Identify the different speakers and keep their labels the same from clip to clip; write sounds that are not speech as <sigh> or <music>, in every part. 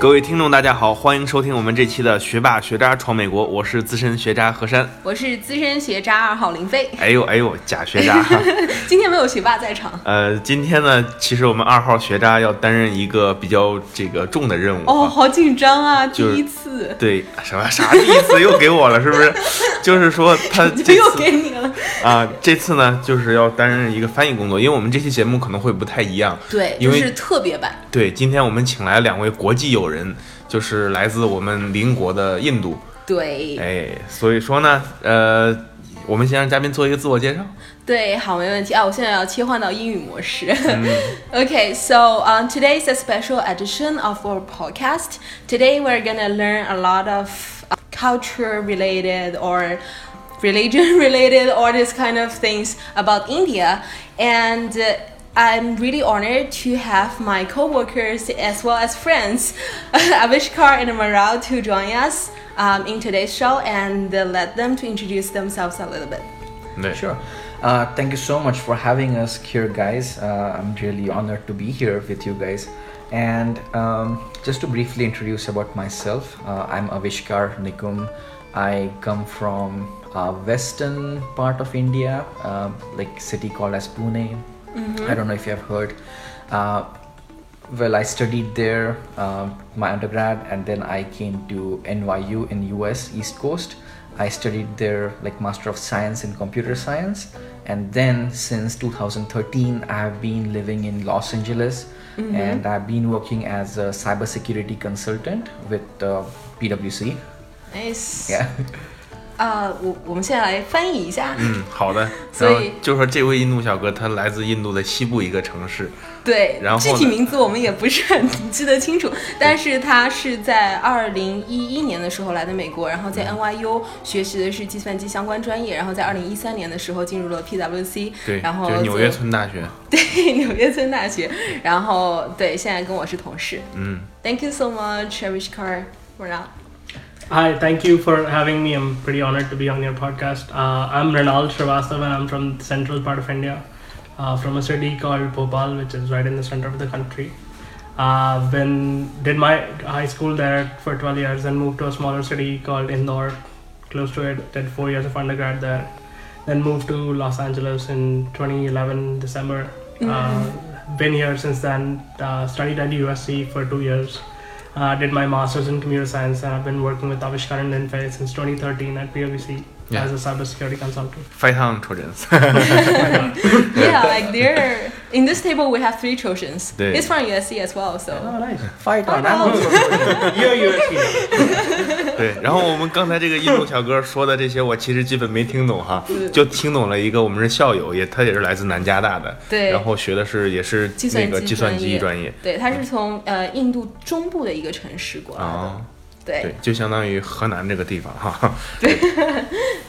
Speaker 1: 各位听众，大家好，欢迎收听我们这期的《学霸学渣闯美国》，我是资深学渣何山，
Speaker 2: 我是资深学渣二号林飞。
Speaker 1: 哎呦哎呦，假学渣！<laughs>
Speaker 2: 今天没有学霸在场。<laughs>
Speaker 1: 呃，今天呢，其实我们二号学渣要担任一个比较这个重的任务。
Speaker 2: 哦，好紧张啊！
Speaker 1: 第
Speaker 2: 一次。
Speaker 1: 对，什么啥第一次又给我了，是不是？<laughs> 就是说他这
Speaker 2: 又给你了
Speaker 1: 啊！这次呢，就是要担任一个翻译工作，因为我们这期节目可能会不太一样。
Speaker 2: 对，
Speaker 1: 因为
Speaker 2: 是特别版。
Speaker 1: 对，今天我们请来两位国际友人，就是来自我们邻国的印度。
Speaker 2: 对，
Speaker 1: 哎，所以说呢，呃，我们先让嘉宾做一个自我介绍。
Speaker 2: 对，好，没问题啊！我现在要切换到英语模式。okay, <laughs> so um, today is a special edition of our podcast. Today we're gonna learn a lot of culture related or religion related or this kind of things about India and. Uh, I'm really honored to have my co-workers as well as friends, <laughs> Avishkar and Mrinal, to join us um, in today's show and uh, let them to introduce themselves a little bit. Yeah.
Speaker 3: Sure. Uh, thank you so much for having us here, guys. Uh, I'm really honored to be here with you guys. And um, just to briefly introduce about myself, uh, I'm Avishkar Nikum. I come from a western part of India, uh, like city called as Pune, Mm-hmm. I don't know if you have heard. Uh, well, I studied there uh, my undergrad, and then I came to NYU in US East Coast. I studied there like Master of Science in Computer Science, and then since 2013, I have been living in Los Angeles, mm-hmm. and I've been working as a cybersecurity consultant with uh, PwC.
Speaker 2: Nice.
Speaker 3: Yeah. <laughs>
Speaker 2: 啊，我我们现在来翻译一下。
Speaker 1: 嗯，好的。<laughs>
Speaker 2: 所以
Speaker 1: 就说这位印度小哥，他来自印度的西部一个城市。
Speaker 2: 对，
Speaker 1: 然后
Speaker 2: 具体名字我们也不是很 <laughs> 记得清楚，但是他是在二零一一年的时候来的美国，然后在 NYU 学习的是计算机相关专业，然后在二零一三年的时候进入了 PwC。
Speaker 1: 对，
Speaker 2: 然后
Speaker 1: 纽约村大学。<laughs>
Speaker 2: 对，纽约村大学。然后对，现在跟我是同事。
Speaker 1: 嗯。
Speaker 2: Thank you so much, Avishkar, for now.
Speaker 4: Hi, thank you for having me. I'm pretty honored to be on your podcast. Uh, I'm Mrinal Srivastava and I'm from the central part of India, uh, from a city called Bhopal, which is right in the center of the country. Uh, been did my high school there for 12 years and moved to a smaller city called Indore, close to it. Did four years of undergrad there, then moved to Los Angeles in 2011 December. Mm-hmm. Uh, been here since then. Uh, studied at USC for two years uh, did my master's in computer science and I've been working with Avishkar and Linfei since 2013 at PwC yeah. as a cybersecurity consultant.
Speaker 1: Fight on, Trojans.
Speaker 2: yeah, like there in this table we have three Trojans. He's from USC as well, so.
Speaker 4: Oh, nice.
Speaker 3: Fight on.
Speaker 4: You're USC.
Speaker 1: 对，然后我们刚才这个印度小哥说的这些，我其实基本没听懂哈，就听懂了一个我们是校友，也他也是来自南加大的，
Speaker 2: 对，
Speaker 1: 然后学的是也是那个计算机专
Speaker 2: 业，对，他是从呃印度中部的一个城市过来的。
Speaker 1: 对，就相当于河南这个地方哈。
Speaker 2: 对，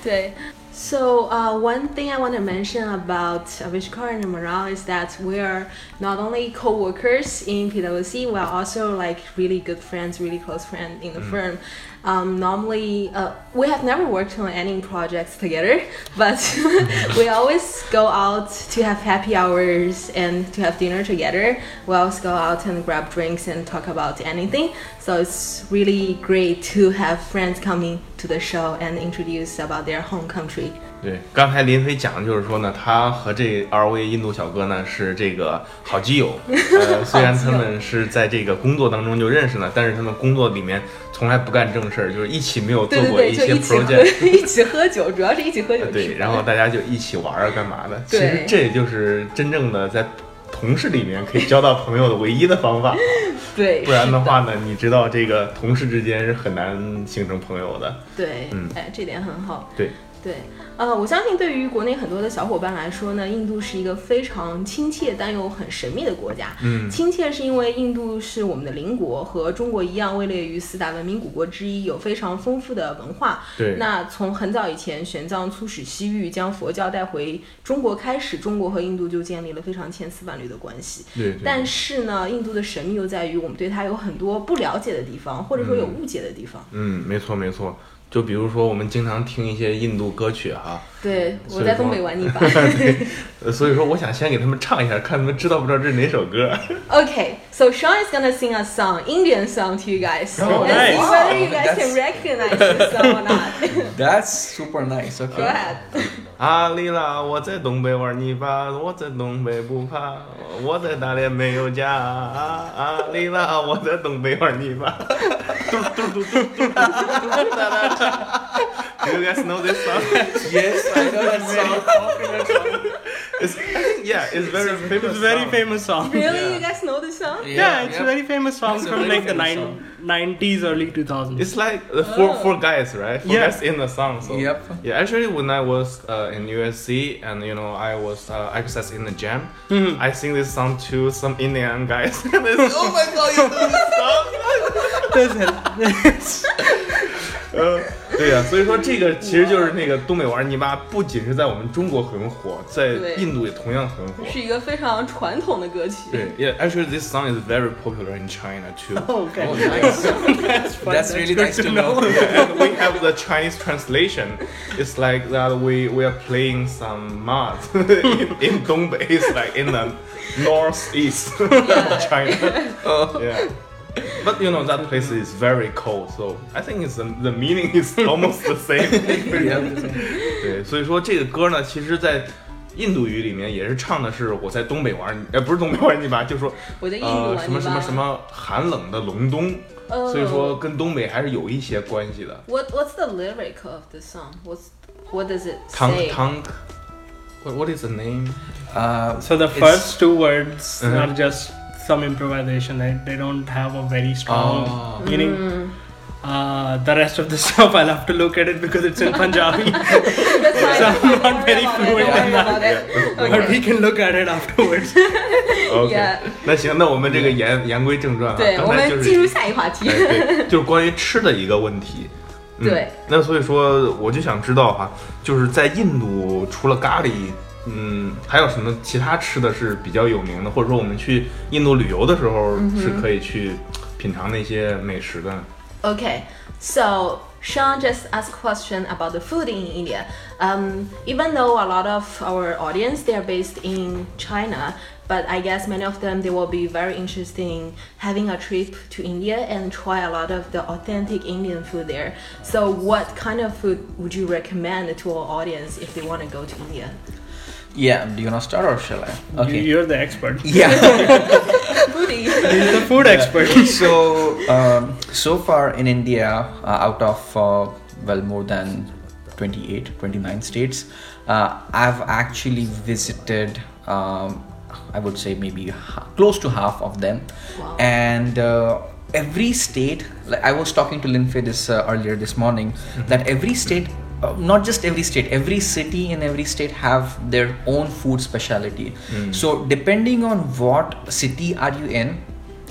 Speaker 2: 对。So uh, one thing I want to mention about Avishkar and Mrinal is that we are not only co-workers in PwC, we are also like really good friends, really close friends in the mm. firm. Um, normally, uh, we have never worked on any projects together, but <laughs> we always go out to have happy hours and to have dinner together. We always go out and grab drinks and talk about anything. So it's really great to have friends coming to the show and introduce about their home country.
Speaker 1: 对，刚才林飞讲的就是说呢，他和这二位印度小哥呢是这个好基友。呃，虽然他们是在这个工作当中就认识了，但是他们工作里面 <laughs> 从来不干正事儿，就是一起没有做过一些 project，<laughs>
Speaker 2: 一起喝酒，主要是一起喝酒。
Speaker 1: 对，然后大家就一起玩啊，干嘛的？其实这也就是真正的在同事里面可以交到朋友的唯一的方法。<laughs>
Speaker 2: 对，<laughs>
Speaker 1: 不然的话呢，你知道这个同事之间是很难形成朋友的。
Speaker 2: 对，嗯，哎，这点很好。
Speaker 1: 对。
Speaker 2: 对，呃，我相信对于国内很多的小伙伴来说呢，印度是一个非常亲切但又很神秘的国家。
Speaker 1: 嗯，
Speaker 2: 亲切是因为印度是我们的邻国，和中国一样位列于四大文明古国之一，有非常丰富的文化。
Speaker 1: 对，
Speaker 2: 那从很早以前玄奘出使西域，将佛教带回中国开始，中国和印度就建立了非常千丝万缕的关系。
Speaker 1: 对，
Speaker 2: 但是呢，印度的神秘又在于我们对它有很多不了解的地方，或者说有误解的地方。
Speaker 1: 嗯，没错没错。就比如说我们经常听一些印度歌曲哈，
Speaker 2: 对，我在东北玩泥巴。
Speaker 1: 呃所以说我想先给他们唱一下，看他们知道不知道这是哪首歌。
Speaker 2: Okay, so Sean is gonna sing a song, Indian song to you guys.
Speaker 4: Oh,
Speaker 2: and
Speaker 4: nice.
Speaker 2: see whether you guys
Speaker 3: That's-
Speaker 2: can recognize the song or not.
Speaker 3: That's super nice.
Speaker 2: Go
Speaker 3: Okay.
Speaker 2: ahead.
Speaker 1: 阿里啦，我在东北玩泥巴，我在东北不怕，我在大连没有家。阿里啦，我在东北玩泥巴。嘟嘟嘟嘟嘟嘟嘟嘟哒哒哒 Do you guys know this song? <laughs>
Speaker 3: Yes, I know that song.
Speaker 1: It's, yeah, it's very famous.
Speaker 4: It's very
Speaker 1: song.
Speaker 4: famous song.
Speaker 2: Really, you guys know this song?
Speaker 4: Yeah, it's a very famous song
Speaker 3: It's
Speaker 4: from like the nine, 90s, early 2000s.
Speaker 1: It's like uh, four four guys, right? Four
Speaker 4: Yeah.
Speaker 1: guys in the song. So.
Speaker 3: Yep.
Speaker 1: Yeah, actually, when I was uh, in USC and you know I was uh, exercise in the gym,
Speaker 4: Mm-hmm.
Speaker 1: I sing this song to some Indian guys. <laughs> and they <laughs> say, oh my god, you know this song? 呃，对呀、所以说这个其实就是那个东北玩泥巴，不仅是在我们中国很火，在印度也同样很火。
Speaker 2: 是一个非常传统的歌曲。
Speaker 1: 对，Yeah, actually this song is very popular in China too.
Speaker 4: Okay.
Speaker 3: Oh, nice.
Speaker 4: That's fun.
Speaker 3: That's really nice to know.
Speaker 1: yeah, and we have the Chinese translation. It's like that we we are playing some mud in, in Dongbei. It's like in the northeast of China. Yeah. But you know that place is very cold, so I think it's the, the meaning is almost <laughs> the same. <laughs> 对，<laughs> 所以说这个歌呢，其实在印度语里面也是唱的是我在东北玩，呃，不是东北玩泥巴，就说
Speaker 2: 我在印度
Speaker 1: 呃
Speaker 2: 玩泥巴。
Speaker 1: 什么什么什么寒冷的隆冬，
Speaker 2: 哦
Speaker 1: 所以说跟东北还是有一些关系的。
Speaker 2: What What's the lyric of the song? What's What does it
Speaker 1: Tank
Speaker 2: say?
Speaker 1: Tank. What, what is the name?
Speaker 3: Uh,
Speaker 4: So the
Speaker 3: It's-
Speaker 4: first two words
Speaker 1: Uh-huh.
Speaker 4: are just some improvisation. They, they don't have a very strong
Speaker 1: Oh.
Speaker 4: meaning.
Speaker 2: Mm.
Speaker 4: Uh, the rest of the stuff <laughs> I'll have to look at it because it's in Punjabi.
Speaker 2: That's <laughs> fine.
Speaker 4: So I'm
Speaker 2: Don't
Speaker 4: not
Speaker 2: worry
Speaker 4: very
Speaker 2: about it,
Speaker 4: fluent
Speaker 2: don't
Speaker 4: in
Speaker 2: worry about it.
Speaker 4: but we can look at it afterwards. <laughs>
Speaker 1: OK，、
Speaker 2: Yeah.
Speaker 1: 那行，那我们这个言言归正传啊，
Speaker 2: 对，我
Speaker 1: 刚才就是
Speaker 2: 们进入下一话题。
Speaker 1: 哎对，就是关于吃的一个问题。嗯
Speaker 2: 对，
Speaker 1: 那所以说我就想知道哈，就是在印度除了咖喱， 嗯，还有什么其他吃的是比较有名的，或者说我们去印度旅游的时候是可以去品尝那些美食的呢？
Speaker 2: Okay, so Sean just asked a question about the food in India. Um, even though a lot of our audience they are based in China, but I guess many of them they will be very interested in having a trip to India and try a lot of the authentic Indian food there. So, what kind of food would you recommend to our audience if they want to go to India?
Speaker 3: Yeah. Do you wanna start or shall I? Okay.
Speaker 4: you're the expert. <laughs>
Speaker 3: Yeah. <laughs>
Speaker 2: Foodie.
Speaker 4: He's the food expert. <laughs>
Speaker 3: so um, so far in India, uh, out of uh, well more than 28, 29 states, uh, I've actually visited. Um, I would say maybe ha- close to half of them,
Speaker 2: Wow.
Speaker 3: and uh, every state. Like I was talking to Linfei this uh, earlier this morning, that every state. Uh, not just every state every city in every state have their own food specialty so depending on what city are you in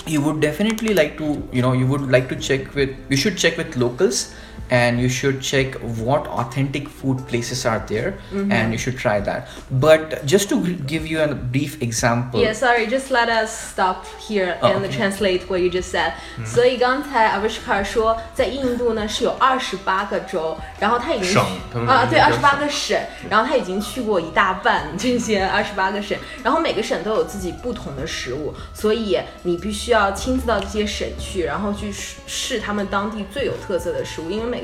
Speaker 3: you would definitely like to you know you would like to check with you should check with locals and you should check what authentic food places are there and you should try that but just to g- give you a brief example
Speaker 2: Yeah, sorry, just let us stop here
Speaker 3: Oh,
Speaker 2: and
Speaker 3: okay.
Speaker 2: translate what you just said. 所以刚才 Avishkar 说，在印度呢是有二十八个州，然后他已经
Speaker 1: 省他们
Speaker 2: 啊，对，
Speaker 1: 叫
Speaker 2: 二十八个省，然后他已经去过一大半这些二十八个省，然后每个省都有自己不同的食物，所以你必须要亲自到这些省去，然后去试试他们当地最有特色的食物，因为每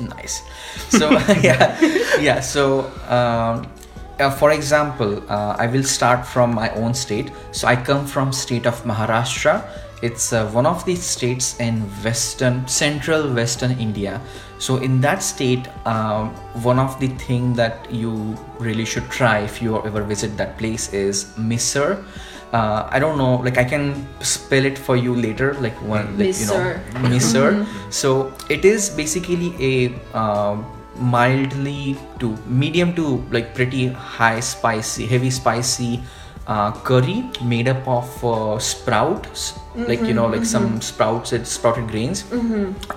Speaker 3: nice So yeah, yeah. So um, uh, for example, uh, I will start from my own state. So I come from state of Maharashtra. It's uh, one of the states in western, central western India. So in that state, one of the thing that you really should try if you ever visit that place is misal uh, I don't know, like I can spell it for you later, like when, like, you know, Misal. So it is basically a um mildly to medium to like pretty high spicy, heavy spicy uh, curry made up of uh, sprouts, like you know, like some sprouts, it's sprouted grains,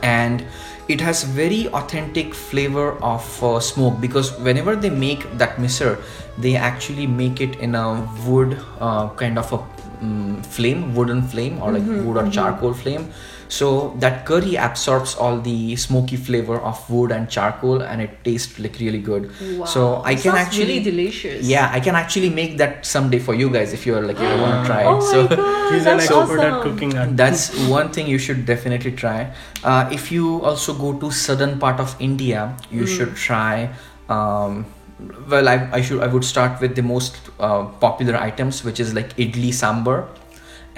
Speaker 3: and it has very authentic flavor of uh, smoke because whenever they make that misal, they actually make it in a wood uh, kind of a mm, flame, wooden flame, or like wood or charcoal flame. So that curry absorbs all the smoky flavor of wood and charcoal, and it tastes like really good.
Speaker 2: Wow.
Speaker 3: So I
Speaker 2: It
Speaker 3: can actually
Speaker 2: really delicious.
Speaker 3: yeah, I can actually make that someday for you guys if you're like you want to <gasps> try it.
Speaker 2: Oh
Speaker 3: so
Speaker 2: my god,
Speaker 4: He's <laughs> an
Speaker 2: that's
Speaker 4: expert
Speaker 2: awesome.
Speaker 4: at cooking that.
Speaker 3: that's one thing you should definitely try. Uh, if you also go to southern part of India, you
Speaker 2: Mm.
Speaker 3: should try. Um, well, I, I should I would start with the most uh, popular items, which is like idli sambar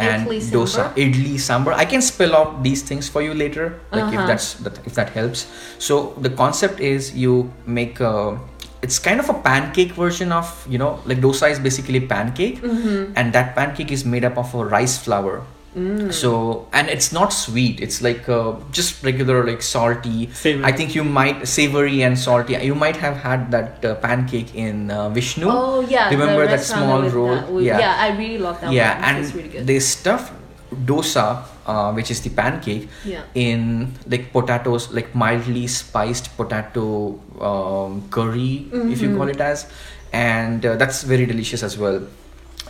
Speaker 3: and
Speaker 2: Idli
Speaker 3: dosa.
Speaker 2: sambar?
Speaker 3: Idli sambar. I can spell out these things for you later, like
Speaker 2: Uh-huh.
Speaker 3: if that's that, if that helps. So the concept is you make a. It's kind of a pancake version of you know like dosa is basically pancake,
Speaker 2: Mm-hmm.
Speaker 3: and that pancake is made up of a rice flour.
Speaker 2: Mm.
Speaker 3: So and it's not sweet. It's like uh, just regular like salty.
Speaker 4: Savory.
Speaker 3: I think you might savory and salty. You might have had that uh, pancake in uh, Vishnu.
Speaker 2: Oh yeah,
Speaker 3: Remember that small roll?
Speaker 2: that- with-
Speaker 3: Yeah.
Speaker 2: yeah, I really love that
Speaker 3: yeah,
Speaker 2: one.
Speaker 3: and
Speaker 2: it's really good.
Speaker 3: they stuff dosa, uh, which is the pancake,
Speaker 2: Yeah.
Speaker 3: in like potatoes, like mildly spiced potato um, curry, if you
Speaker 2: Mm-hmm.
Speaker 3: call it as, and uh, that's very delicious as well.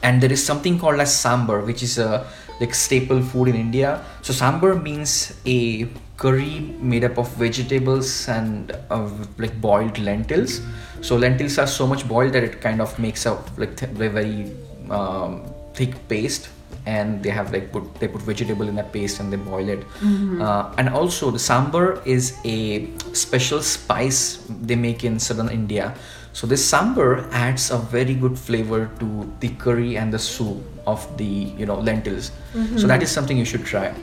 Speaker 3: And there is something called as sambar, which is a like staple food in India. So sambar means a curry made up of vegetables and uh, like boiled lentils. So lentils are so much boiled that it kind of makes a like th- very um, thick paste and they have like put they put vegetable in that paste and they boil it uh, and also the sambar is a special spice they make in southern india so this sambar adds a very good flavor to the curry and the soup of the you know lentils. So that is something you should try.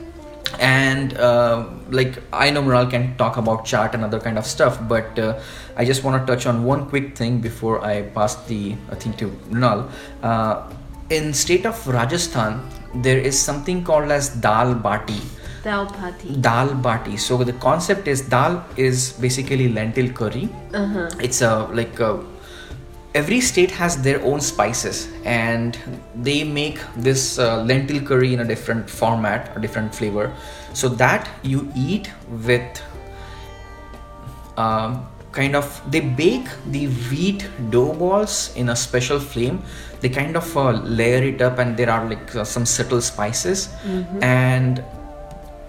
Speaker 3: And uh, like i know Mrinal can talk about chaat and other kind of stuff but uh, i just want to touch on one quick thing before i pass the uh, thing to Mrinal. Uh, in state of rajasthan there is something called as dal bati
Speaker 2: Dal pati.
Speaker 3: dal bati. So the concept is dal is basically lentil curry.
Speaker 2: Uh-huh.
Speaker 3: it's a like a, every state has their own spices and they make this uh, lentil curry in a different format a different flavor. So that you eat with um, kind of they bake the wheat dough balls in a special flame. They kind of uh, layer it up and there are like uh, some subtle spices. And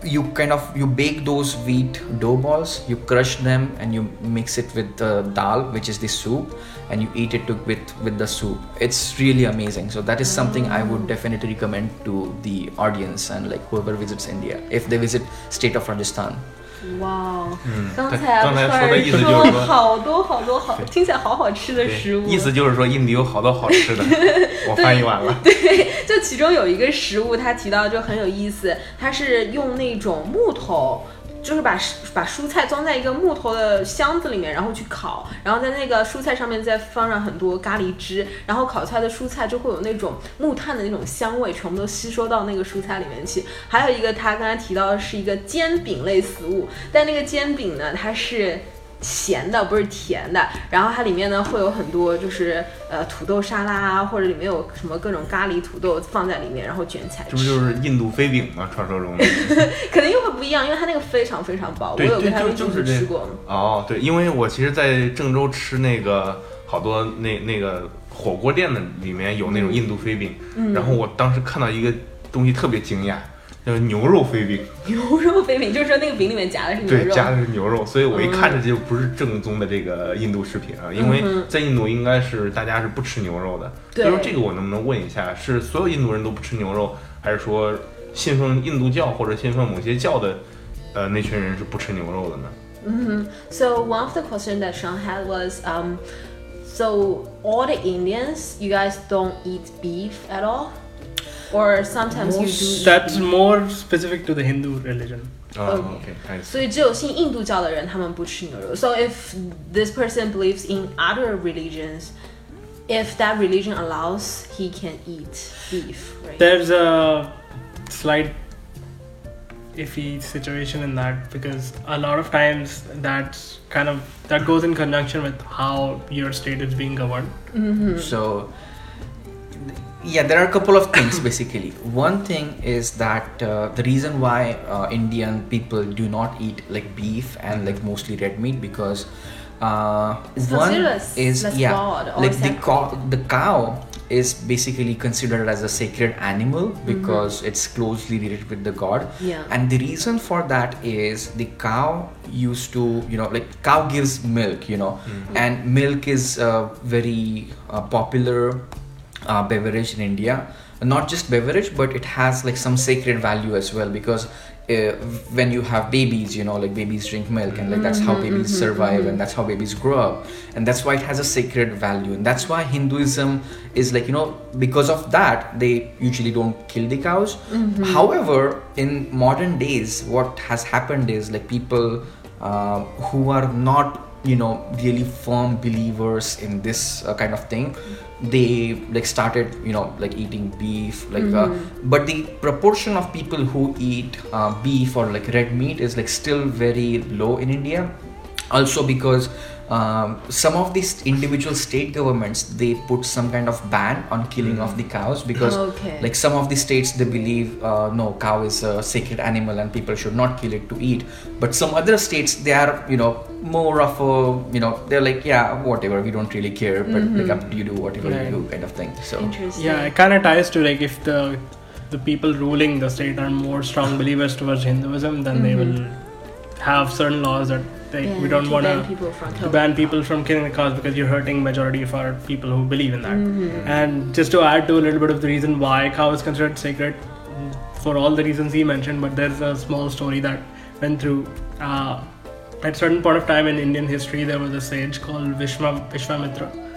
Speaker 3: you kind of you bake those wheat dough balls you crush them and you mix it with the dal which is the soup and you eat it to, with with the soup. It's really amazing. So that is something i would definitely recommend to the audience and like whoever visits india. If they visit state of rajasthan
Speaker 2: 哇刚才
Speaker 1: 刚才说的意思
Speaker 2: 说
Speaker 1: 就是说
Speaker 2: 好多好多好，听起来好好吃的食物。
Speaker 1: 意思就是说印度有好多好吃的，<laughs> 我翻译完了。
Speaker 2: 对，就其中有一个食物，他提到就很有意思，它是用那种木头。就是把把蔬菜装在一个木头的箱子里面，然后去烤，然后在那个蔬菜上面再放上很多咖喱汁，然后烤出来的蔬菜就会有那种木炭的那种香味，全部都吸收到那个蔬菜里面去。还有一个他刚才提到的是一个煎饼类食物，但那个煎饼呢，它是咸的，不是甜的。然后它里面呢会有很多就是呃土豆沙拉啊，或者里面有什么各种咖喱土豆放在里面，然后卷起来
Speaker 1: 这不就。是印度飞饼吗？传说中的。<laughs>
Speaker 2: 可能又会不一样，因为它那个非常非常薄，我有跟他们一
Speaker 1: 就就是
Speaker 2: 吃过。
Speaker 1: 哦，对，因为我其实，在郑州吃那个好多那那个火锅店的里面有那种印度飞饼，
Speaker 2: 嗯
Speaker 1: 然后我当时看到一个东西特别惊讶，叫牛肉飞饼，<laughs>
Speaker 2: 牛肉飞饼，就是说那个饼里面夹的是牛肉
Speaker 1: 对，夹。的是牛肉，所以我一看这就不是正宗的这个印度食品啊，因为在印度应该是大家是不吃牛肉的。
Speaker 2: 对
Speaker 1: 所以说这个我能不能问一下，是所有印度人都不吃牛肉，还是说信奉印度教或者信奉某些教的呃那群人是不吃牛肉的呢
Speaker 2: ？hmm So one of the questions that Sean had was, um, so all the Indians, you guys don't eat beef at all, or sometimes you do. eat
Speaker 4: That's
Speaker 2: beef?
Speaker 4: more specific to the Hindu religion.
Speaker 1: 啊
Speaker 2: OK
Speaker 1: ，OK，开始。
Speaker 2: 所以只有信印度教的人，他们不吃牛肉。So if this person believes in other religions, if that religion allows, he can eat beef, right?
Speaker 4: There's a slight iffy situation in that because a lot of times that's kind of that goes in conjunction with how your state is being governed.
Speaker 2: Mm-hmm.
Speaker 3: so yeah there are a couple of things basically one thing is that uh, the reason why uh, indian people do not eat like beef and like mostly red meat because uh, one is yeah like the
Speaker 2: sacred.
Speaker 3: cow the cow is basically considered as a sacred animal because it's closely related with the god
Speaker 2: Mm-hmm. Yeah.
Speaker 3: and the reason for that is the cow used to you know like cow gives milk you know and milk is a very uh, popular uh, beverage in india. Not just beverage but it has like some sacred value as well because uh, when you have babies you know like babies drink milk and like that's how babies survive and that's how babies grow up. And that's why it has a sacred value. And that's why hinduism is like you know because of that they usually don't kill the cows. However in modern days what has happened is like people uh, who are not you know really firm believers in this uh, kind of thing they like started you know like eating beef like uh, but the proportion of people who eat uh, beef or like red meat is like still very low in india also because um, some of these individual state governments they put some kind of ban on killing of the cows because
Speaker 2: Okay.
Speaker 3: like some of the states they believe uh, no cow is a sacred animal and people should not kill it to eat. But some other states they are you know more of a you know they're like yeah whatever we don't really care but like up to you do whatever
Speaker 4: Right.
Speaker 3: you do kind of thing so.
Speaker 4: Yeah, it kind of ties to like if the the people ruling the state are more strong believers towards Hinduism, then they will have certain laws that they,
Speaker 2: Yeah,
Speaker 4: we don't want to
Speaker 2: people from
Speaker 4: to ban people from killing the cows because you're hurting majority of our people who believe in that.
Speaker 2: Mm-hmm.
Speaker 4: And just to add to a little bit of the reason why cow is considered sacred, for all the reasons he mentioned, but there's a small story that went through. Uh, at a certain point of time in Indian history, there was a sage called Vishma, Vishwamitra.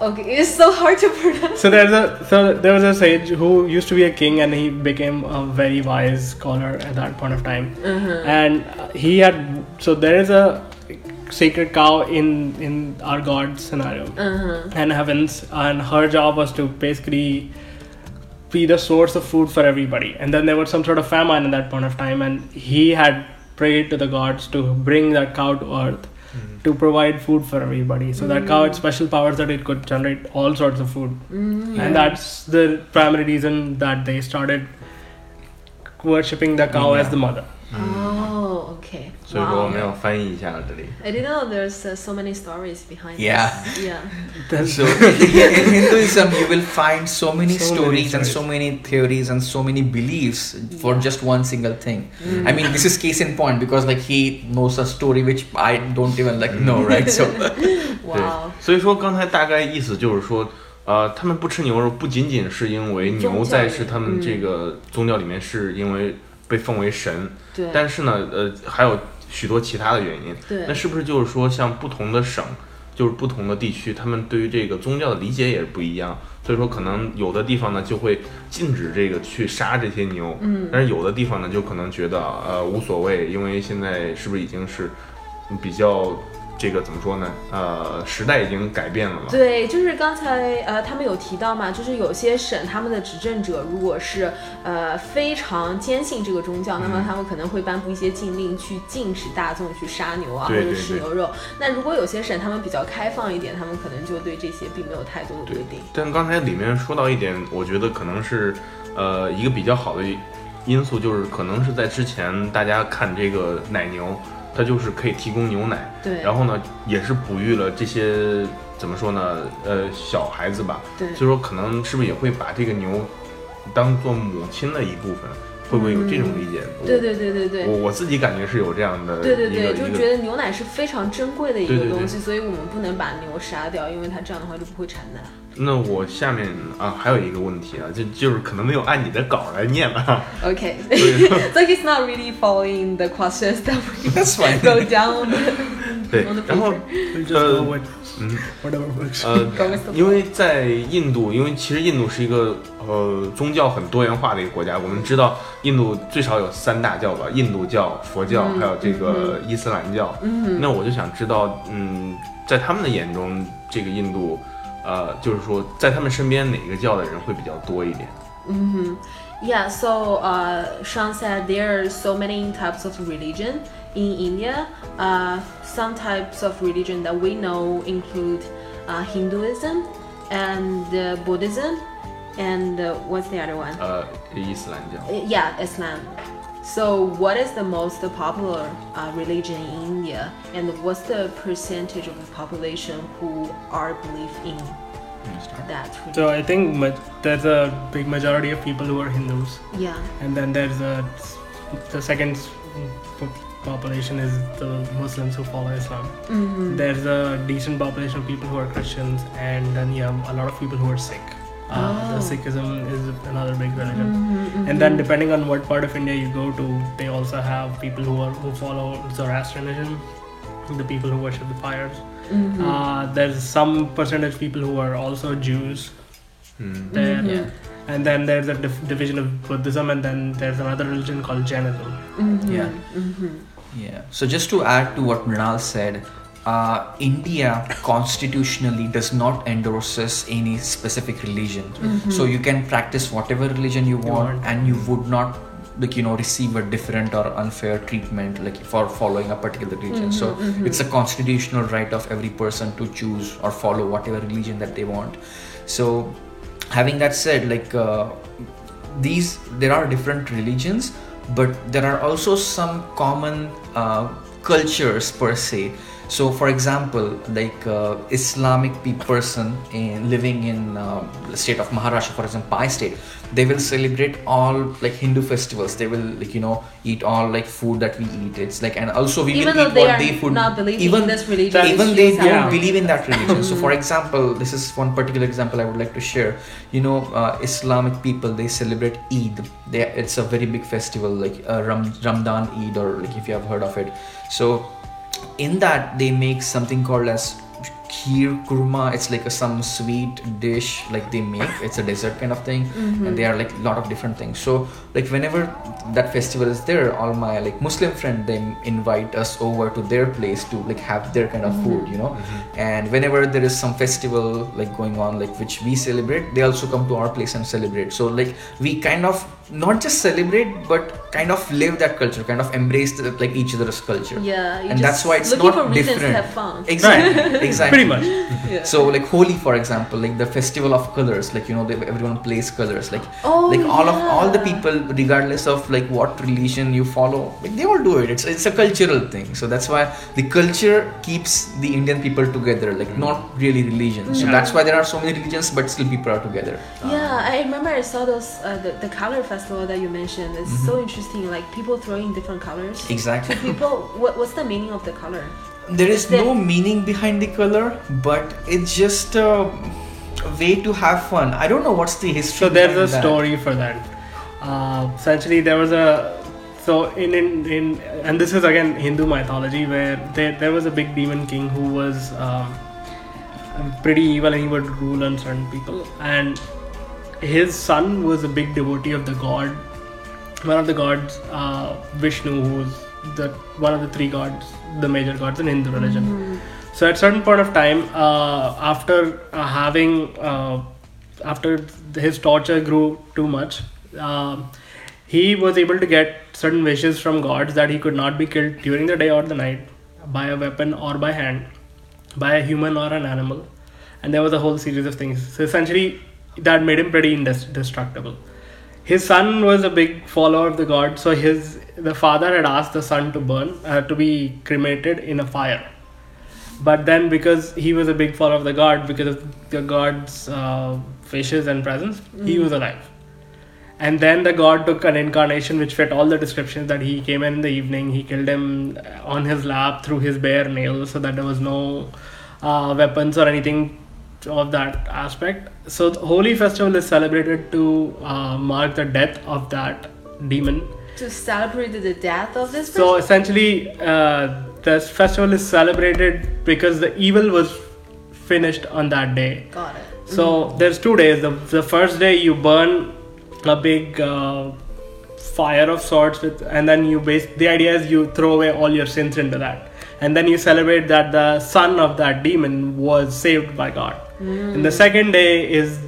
Speaker 2: Okay, it's so hard to pronounce.
Speaker 4: So there's a so there was a sage who used to be a king and he became a very wise scholar at that point of time. And uh, he had so there is a sacred cow in in our god scenario and heavens and her job was to basically be the source of food for everybody. And then there was some sort of famine at that point of time and he had prayed to the gods to bring that cow to earth Mm-hmm. to provide food for everybody. So that mm. cow had special powers that it could generate all sorts of food. Mm-hmm. And that's the primary reason that they started worshipping the cow as the mother.
Speaker 2: Oh, okay.
Speaker 1: 所以说我
Speaker 2: Wow.
Speaker 1: 们要翻译一下这里。
Speaker 2: I didn't know there's uh, so many stories behind
Speaker 3: Yeah.
Speaker 2: this. Yeah.
Speaker 4: That's <laughs>
Speaker 3: So <laughs> in Hinduism, you will find so many
Speaker 4: So many
Speaker 3: stories and
Speaker 4: stories.
Speaker 3: so many theories and so many beliefs for just one single thing. I mean, this is case in point because like he knows a story which I don't even like know, right? So <laughs>
Speaker 1: 对
Speaker 2: Wow.，
Speaker 1: 所以说刚才大概意思就是说，呃，他们不吃牛肉不仅仅是因为牛
Speaker 2: 宗教里
Speaker 1: 在是他们这个宗教里面是因为 被奉为神，
Speaker 2: 对。
Speaker 1: 但是呢，呃，还有许多其他的原因。
Speaker 2: 对。
Speaker 1: 那是不是就是说，像不同的省，就是不同的地区，他们对于这个宗教的理解也是不一样？所以说，可能有的地方呢就会禁止这个去杀这些牛，嗯，但是有的地方呢就可能觉得呃无所谓，因为现在是不是已经是比较这个怎么说呢？呃，时代已经改变了嘛。
Speaker 2: 对，就是刚才呃，他们有提到嘛，就是有些省他们的执政者如果是呃非常坚信这个宗教，那么他们可能会颁布一些禁令去禁止大众去杀牛啊，或者吃牛肉。那如果有些省他们比较开放一点，他们可能就对这些并没有太多的规定。
Speaker 1: 但刚才里面说到一点，我觉得可能是呃一个比较好的因素，就是可能是在之前大家看这个奶牛，它就是可以提供牛奶，
Speaker 2: 对，
Speaker 1: 然后呢也是哺育了这些怎么说呢？呃，小孩子吧，
Speaker 2: 对
Speaker 1: 所以说可能是不是也会把这个牛当做母亲的一部分？会不会有这种理解？
Speaker 2: 对对对对对
Speaker 1: 我我自己感觉是有这样的
Speaker 2: 对对对，就觉得牛奶是非常珍贵的一
Speaker 1: 对对对
Speaker 2: 个东西，所以我们不能把牛杀掉，因为它这样的话就不会产奶。
Speaker 1: 那我下面啊，还有一个问题啊，就就是可能没有按你的稿来念吧。
Speaker 2: Okay, <laughs> so he's not really following the questions that we <laughs> go down. <laughs>
Speaker 1: 对，然后
Speaker 4: 呃，
Speaker 1: 嗯，呃，因为在印度，因为其实印度是一个呃宗教很多元化的一个国家。我们知道印度最少有三大教吧，印度教、佛教还有这个伊斯兰教。
Speaker 2: 嗯，
Speaker 1: 那我就想知道，嗯，在他们的眼中，这个印度。呃，就是说，在他们身边哪个教的人会比较多一点？
Speaker 2: Yeah, so uh, Sean said there are so many types of religion in India. Uh, some types of religion that we know include uh, Hinduism and uh, Buddhism And uh, what's the other one?
Speaker 1: 呃，伊斯兰教。
Speaker 2: Uh, Yeah, Islam. So, what is the most popular uh, religion in India, and what's the percentage of the population who are believe in that? religion?
Speaker 4: So I think ma- there's a big majority of people who are Hindus,
Speaker 2: yeah.
Speaker 4: and then there's a the second population is the Muslims who follow Islam.
Speaker 2: Mm-hmm.
Speaker 4: There's a decent population of people who are Christians, and then you have a lot of people who are Sikh. Uh,
Speaker 2: Oh.
Speaker 4: The Sikhism is another big religion.
Speaker 2: Mm-hmm,
Speaker 4: And then depending on what part of India you go to, they also have people who are who follow Zoroastrianism, the people who worship the fires.
Speaker 2: mm-hmm.
Speaker 4: Uh, there's some percentage people who are also Jews.
Speaker 1: 嗯
Speaker 4: There.
Speaker 3: Yeah.
Speaker 4: And then there's a dif- division of Buddhism, and then there's another religion called Jainism.
Speaker 2: Mm-hmm.
Speaker 3: Yeah.
Speaker 2: Mm-hmm.
Speaker 3: Yeah. So just to add to what Mrinal said, uh, India constitutionally does not endorses any specific religion.
Speaker 2: Mm-hmm.
Speaker 3: So you can practice whatever religion you want, and you would not like you know receive a different or unfair treatment like for following a particular religion. So it's a constitutional right of every person to choose or follow whatever religion that they want. So having that said, like uh, these there are different religions but there are also some common uh, cultures per se. So for example like uh, islamic pe- person in living in uh, the state of maharashtra for example my state they will celebrate all like hindu festivals. They will like you know eat all like food that we eat. It's like and also we
Speaker 2: Even
Speaker 3: will eat
Speaker 2: they
Speaker 3: what they food.
Speaker 2: not believing
Speaker 3: even
Speaker 2: this religion,
Speaker 3: even they don't
Speaker 2: how-
Speaker 3: believe in that religion. So for <laughs> example this is one particular example i would like to share. You know uh, islamic people they celebrate eid. They, it's a very big festival like uh, Ram, ramadan eid or like if you have heard of it so in that they make something called as kheer kurma. It's like a, some sweet dish like they make. It's a dessert kind of thing. Mm-hmm. And they are like a lot of different things. So like whenever that festival is there all my like muslim friend they invite us over to their place to like have their kind of food mm-hmm. you know? Mm-hmm. And whenever there is some festival like going on like which we celebrate they also come to our place and celebrate. So like we kind of not just celebrate but kind of live that culture kind of embrace the, like each other's culture
Speaker 2: Yeah, you're
Speaker 3: and that's why it's
Speaker 2: looking
Speaker 3: not
Speaker 2: for reasons
Speaker 3: different
Speaker 2: to have fun.
Speaker 3: exactly <laughs> exactly
Speaker 4: Pretty much.
Speaker 2: Yeah.
Speaker 3: so like Holi, for example, like the festival of colors, like you know, they, everyone plays colors. Like
Speaker 2: Oh,
Speaker 3: like all of all the people, regardless of like what religion you follow, like they all do it. It's it's a cultural thing. So that's why the culture keeps the Indian people together. Like not really religion. So that's why there are so many religions, but still people are together.
Speaker 2: Yeah, I remember I saw those uh, the, the color festival that you mentioned. It's
Speaker 3: Mm-hmm.
Speaker 2: so interesting. Like people throwing different colors.
Speaker 3: Exactly.
Speaker 2: To <laughs> people, what, what's the meaning of the color?
Speaker 3: There is
Speaker 2: There-
Speaker 3: no meaning behind the color, but it's just a, a way to have fun. I don't know what's the history.
Speaker 4: So there's a
Speaker 3: that.
Speaker 4: story for that. Uh, essentially, there was a so in, in in and this is again Hindu mythology where there there was a big demon king who was um, pretty evil and he would rule on certain people and his son was a big devotee of the god one of the gods uh, Vishnu who's the one of the three gods the major gods in Hindu religion. So at certain point of time uh, after uh, having uh, after his torture grew too much um, he was able to get certain wishes from gods that he could not be killed during the day or the night by a weapon or by hand by a human or an animal. And there was a whole series of things. So essentially that made him pretty indestructible his son was a big follower of the god so his the father had asked the son to burn uh, to be cremated in a fire. But then because he was a big follower of the god because of the god's uh, wishes and presence he was alive. And then the god took an incarnation which fit all the descriptions that he came in the evening. He killed him on his lap through his bare nails so that there was no uh, weapons or anything of that aspect so the Holi festival is celebrated to uh, mark the death of that demon
Speaker 2: To celebrate the death of this
Speaker 4: so essentially uh, this festival is celebrated because the evil was finished on that day?
Speaker 2: Got it.
Speaker 4: so there's two days. The, the first day you burn a big uh, fire of sorts with, and then you base. The idea is you throw away all your sins into that, and then you celebrate that the son of that demon was saved by God. And the second day is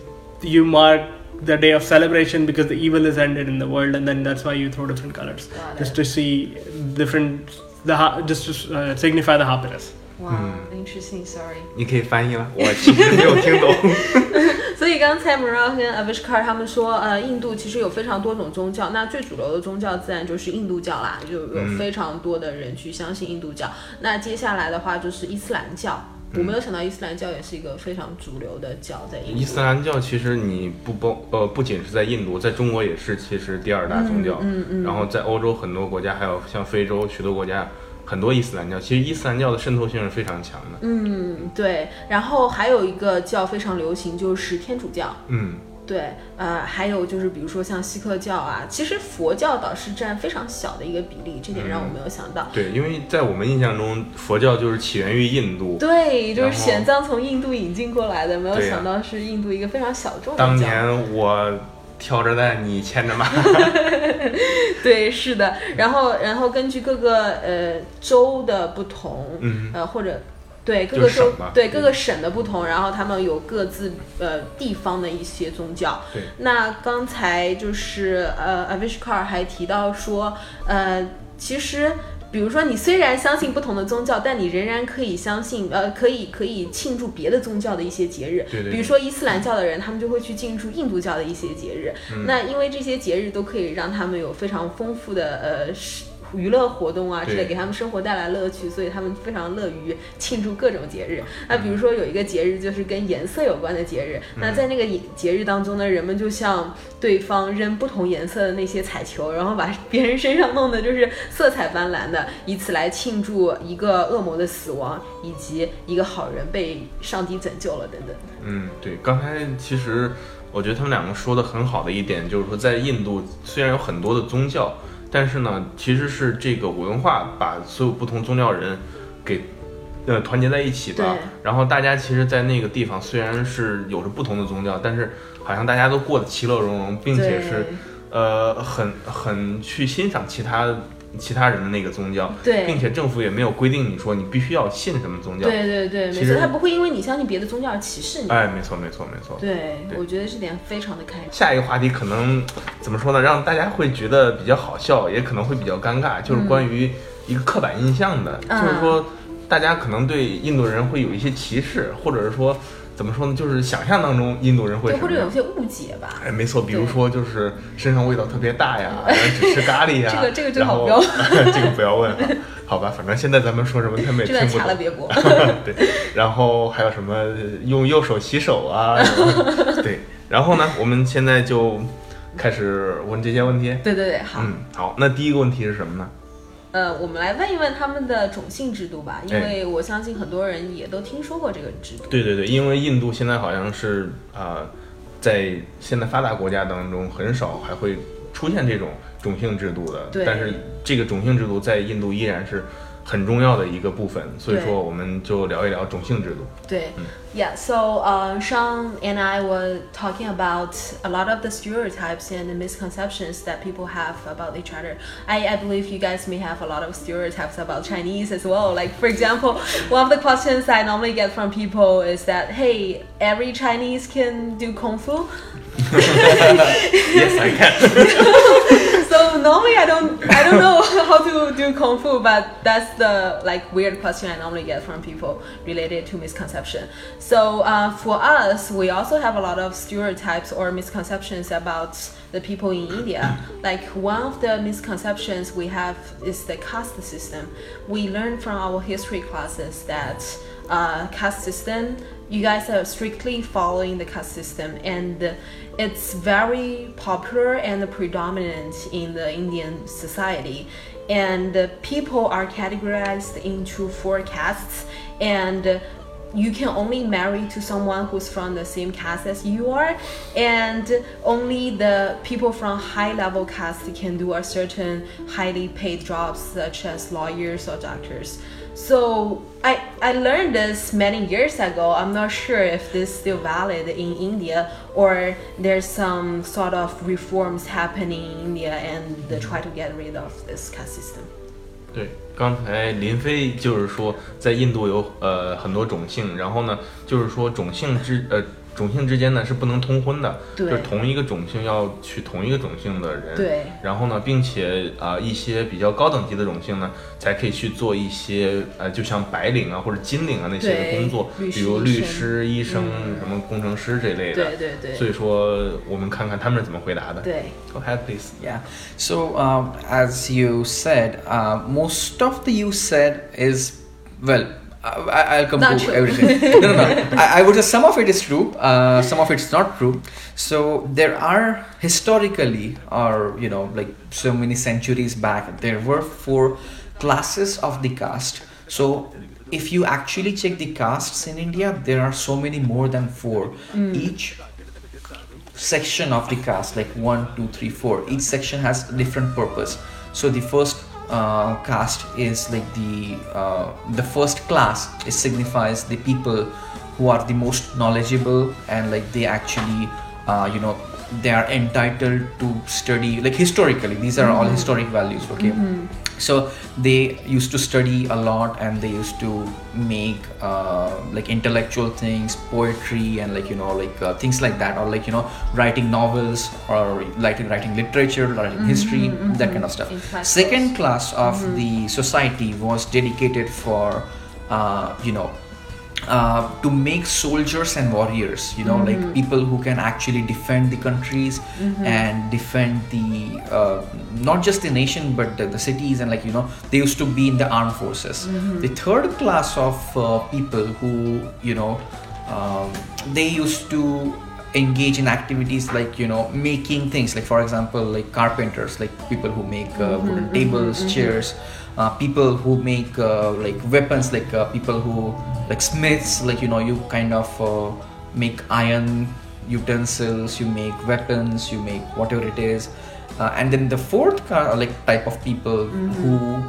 Speaker 4: you mark the day of celebration because the evil is ended in the world, and then that's why you throw different colors
Speaker 2: Got
Speaker 4: just
Speaker 2: it.
Speaker 4: to see different the ha- just to uh, signify the happiness.
Speaker 2: Wow, interesting. Sorry.
Speaker 1: 你可以翻译了，我其实没有听懂。
Speaker 2: So you 刚才 <laughs> Moral <laughs> <laughs> 跟 Avishkar 他们说，呃，印度其实有非常多种宗教，那最主流的宗教自然就是印度教啦，就有
Speaker 1: 嗯
Speaker 2: 非常多的人去相信印度教。那接下来的话就是伊斯兰教，
Speaker 1: 嗯
Speaker 2: 我没有想到伊斯兰教也是一个非常主流的教在印度。
Speaker 1: 伊斯兰教其实你不包呃不仅是在印度，在中国也是其实第二大宗教。
Speaker 2: 嗯嗯
Speaker 1: 然后在欧洲很多国家，还有像非洲许多国家，很多伊斯兰教。其实伊斯兰教的渗透性是非常强的。
Speaker 2: 嗯，对。然后还有一个教非常流行，就是天主教。
Speaker 1: 嗯，
Speaker 2: 对，呃，还有就是比如说像锡克教啊，其实佛教倒是占非常小的一个比例，这点让我没有想到。
Speaker 1: 对，因为在我们印象中，佛教就是起源于印度。
Speaker 2: 对，就是玄奘从印度引进过来的，没有想到是印度一个非常小众的
Speaker 1: 当。年我挑着担，你牵着马。<laughs>
Speaker 2: 对，是的。然后，然后根据各个呃州的不同，
Speaker 1: 嗯
Speaker 2: 呃或者对各个州对各个省的不同，然后他们有各自呃地方的一些宗教。
Speaker 1: 对，
Speaker 2: 那刚才就是呃 Avishkar 还提到说，呃，其实。比如说，你虽然相信不同的宗教，但你仍然可以相信，呃，可以可以庆祝别的宗教的一些节日。
Speaker 1: 对对对
Speaker 2: 比如说伊斯兰教的人，他们就会去庆祝印度教的一些节日。
Speaker 1: 嗯
Speaker 2: 那因为这些节日都可以让他们有非常丰富的呃是娱乐活动啊之类，给他们生活带来乐趣，所以他们非常乐于庆祝各种节日。那
Speaker 1: 嗯
Speaker 2: 比如说有一个节日就是跟颜色有关的节日，那在那个节节日当中呢，人们就向对方扔不同颜色的那些彩球，然后把别人身上弄得就是色彩斑斓的，以此来庆祝一个恶魔的死亡，以及一个好人被上帝拯救了等等。
Speaker 1: 嗯，对，刚才其实我觉得他们两个说的很好的一点，就是说在印度虽然有很多的宗教，但是呢，其实是这个文化把所有不同宗教人给呃团结在一起
Speaker 2: 吧。
Speaker 1: 然后大家其实，在那个地方虽然是有着不同的宗教，但是好像大家都过得其乐融融，并且是呃很很去欣赏其他其他人的那个宗教，
Speaker 2: 对
Speaker 1: 并且政府也没有规定你说你必须要信什么宗教。
Speaker 2: 对对对，没
Speaker 1: 其实
Speaker 2: 错，他不会因为你相信别的宗教而歧视你。
Speaker 1: 哎，没错没错没错。
Speaker 2: 对，
Speaker 1: 对
Speaker 2: 我觉得这点非常的开心。
Speaker 1: 下一个话题可能怎么说呢？让大家会觉得比较好笑，也可能会比较尴尬，就是关于一个刻板印象的，
Speaker 2: 嗯
Speaker 1: 就是说大家可能对印度人会有一些歧视，或者是说怎么说呢？就是想象当中印度人会
Speaker 2: 或者有？些误解吧。
Speaker 1: 哎，没错，比如说就是身上味道特别大呀，然后只吃咖喱呀，<laughs>
Speaker 2: 这个这个最好不要 <laughs>
Speaker 1: 这个不要问啊，好吧，反正现在咱们说什么他们也听不懂。
Speaker 2: 了别播。<laughs>
Speaker 1: 对，然后还有什么用右手洗手啊？对，然后呢，我们现在就开始问这些问题。
Speaker 2: 对对对，好，
Speaker 1: 嗯，好，那第一个问题是什么呢？
Speaker 2: 呃，我们来问一问他们的种姓制度吧，因
Speaker 1: 哎
Speaker 2: 为我相信很多人也都听说过这个制度。
Speaker 1: 对对对，因为印度现在好像是啊、呃在现在发达国家当中很少还会出现这种种姓制度的，但是这个种姓制度在印度依然是很重要的一个部分，所以
Speaker 2: 对
Speaker 1: 说我们就聊一聊种姓制度。
Speaker 2: 对，Yeah. So, uh, Sean and I were talking about a lot of the stereotypes and the misconceptions that people have about each other. I, I believe you guys may have a lot of stereotypes about Chinese as well. Like, for example, one of the questions I normally get from people is that, "Hey, every Chinese can do kung fu." <laughs>
Speaker 1: yes, I can. <laughs>
Speaker 2: normally I don't I don't know <laughs> how to do kung fu, but that's the like weird question I normally get from people related to misconception. So uh, for us, we also have a lot of stereotypes or misconceptions about the people in India. Like one of the misconceptions we have is the caste system. We learned from our history classes that uh, caste system you guys are strictly following the caste system and it's very popular and predominant in the indian society. And people are categorized into four castes. And you can only marry to someone who's from the same caste as you are. And only the people from high level caste can do a certain highly paid jobs such as lawyers or doctors so I, I learned this many years ago. I'm not sure if this is still valid in India or there's some sort of reforms happening in India and they try to get rid of this caste system.
Speaker 1: 对，刚才林飞就是说，在印度有呃很多种姓，然后呢，就是说种姓之呃 种姓之间呢是不能通婚的，就是同一个种姓要娶同一个种姓的人。
Speaker 2: 对
Speaker 1: 然后呢，并且啊、呃一些比较高等级的种姓呢，才可以去做一些呃，就像白领啊或者金领啊那些的工作，比如律师、医生、
Speaker 2: 嗯
Speaker 1: 什么工程师这类的。
Speaker 2: 对对对
Speaker 1: 所以说，我们看看他们是怎么回答的。
Speaker 2: 对
Speaker 1: Go ahead, please.
Speaker 3: Yeah. So um, as you said, uh, most of the you said is well. I, I'll come
Speaker 2: Not
Speaker 3: to
Speaker 2: true.
Speaker 3: everything. <laughs> no, no, no. I, I would say some of it is true. Uh, some of it's not true. So there are historically, or you know, like so many centuries back, there were four classes of the caste. So if you actually check the castes in India, there are so many more than four. Each section of the caste like one two three four each section has a different purpose so the first uh, caste is like the uh, the first class it signifies the people who are the most knowledgeable and like they actually uh, you know they are entitled to study like historically these are all historic values okay so they used to study a lot and they used to make uh, like intellectual things poetry and like you know like uh, things like that or like you know writing novels or writing writing literature writing history that kind of stuff.
Speaker 2: Intellectuals.
Speaker 3: second class of the society was dedicated for uh, you know uh, to make soldiers and warriors you know like people who can actually defend the countries and defend the uh, not just the nation but the, the cities and like you know they used to be in the armed forces. The third class of uh, people who you know um, they used to engage in activities like you know making things like for example like carpenters like people who make uh, wooden tables chairs uh, people who make uh, like weapons like uh, people who like smiths like you know you kind of uh, make iron utensils you make weapons you make whatever it is. Uh, and then the fourth kind of like type of people who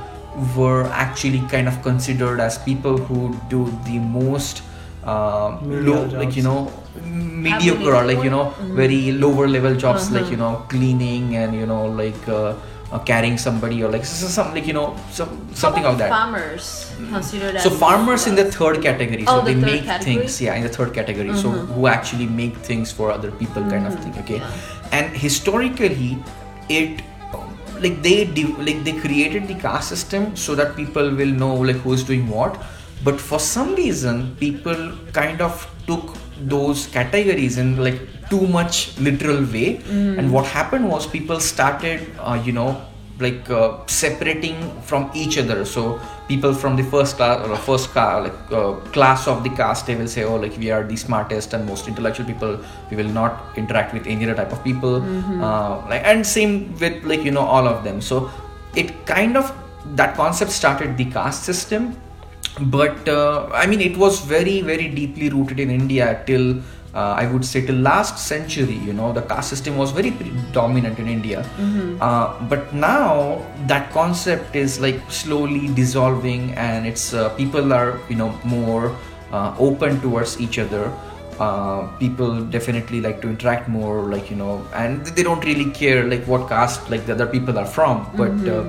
Speaker 3: were actually kind of considered as people who do the most uh,
Speaker 4: Menial
Speaker 3: low, like you know mediocre or like you know very lower level jobs like you know cleaning and you know like uh, uh, carrying somebody or like some like you know some something of that.
Speaker 2: Farmers? Considered
Speaker 3: so farmers in the third category
Speaker 2: Oh,
Speaker 3: so
Speaker 2: the
Speaker 3: they make
Speaker 2: category?
Speaker 3: things yeah in the third category so who actually make things for other people kind of thing okay? And historically it like they de- like they created the caste system so that people will know like who is doing what. But for some reason people kind of took those categories and like too much literal way. And what happened was people started uh, you know like uh, separating from each other. So people from the first class or first class like uh, class of the caste they will say oh like we are the smartest and most intellectual people. We will not interact with any other type of people. Uh, like and same with like you know all of them. So it kind of that concept started the caste system. But uh, I mean, it was very, very deeply rooted in India till uh, I would say till last century. You know, the caste system was very dominant in India. Uh, but now that concept is like slowly dissolving, and it's uh, people are you know more uh, open towards each other. Uh, people definitely like to interact more, like you know, and they don't really care like what caste like the other people are from, but. Uh,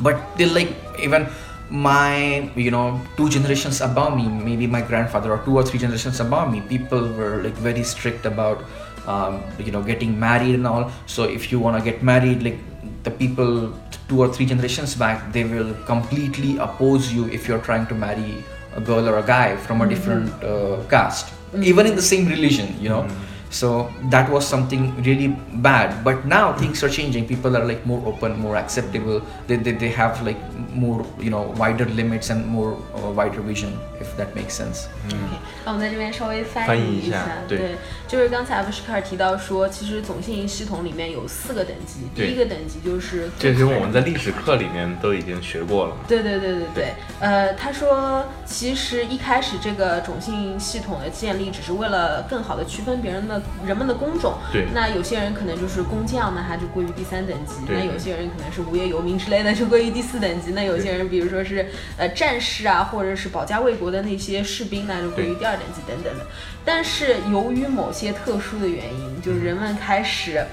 Speaker 3: but they like even my you know two generations above me maybe my grandfather or two or three generations above me people were like very strict about um, you know getting married and all. So if you want to get married like the people two or three generations back they will completely oppose you if you're trying to marry a girl or a guy from a different uh, caste. Even in the same religion you know so that was something really bad but now things are changing people are like more open more acceptable they, they, they have like more you know wider limits and more uh, wider vision if that makes
Speaker 2: sense，OK，那我们在这边稍微翻
Speaker 1: 翻
Speaker 2: 译一
Speaker 1: 译一下对
Speaker 2: 对，就是刚才阿布什卡尔提到说，其实种姓系统里面有四个等级，第一个等级就是
Speaker 1: 这是我们在历史课里面都已经学过了。
Speaker 2: 对对对对对，呃，他说，其实一开始这个种姓系统的建立，只是为了更好的区分别人的人们的工种。
Speaker 1: 对。
Speaker 2: 那有些人可能就是工匠，那他就归于第三等级；那有些人可能是无业游民之类的，就归于第四等级；那有些人，比如说是呃战士啊，或者是保家卫国的那些士兵，那就归于第二等级等等的。但是由于某些特殊的原因，就是人们开始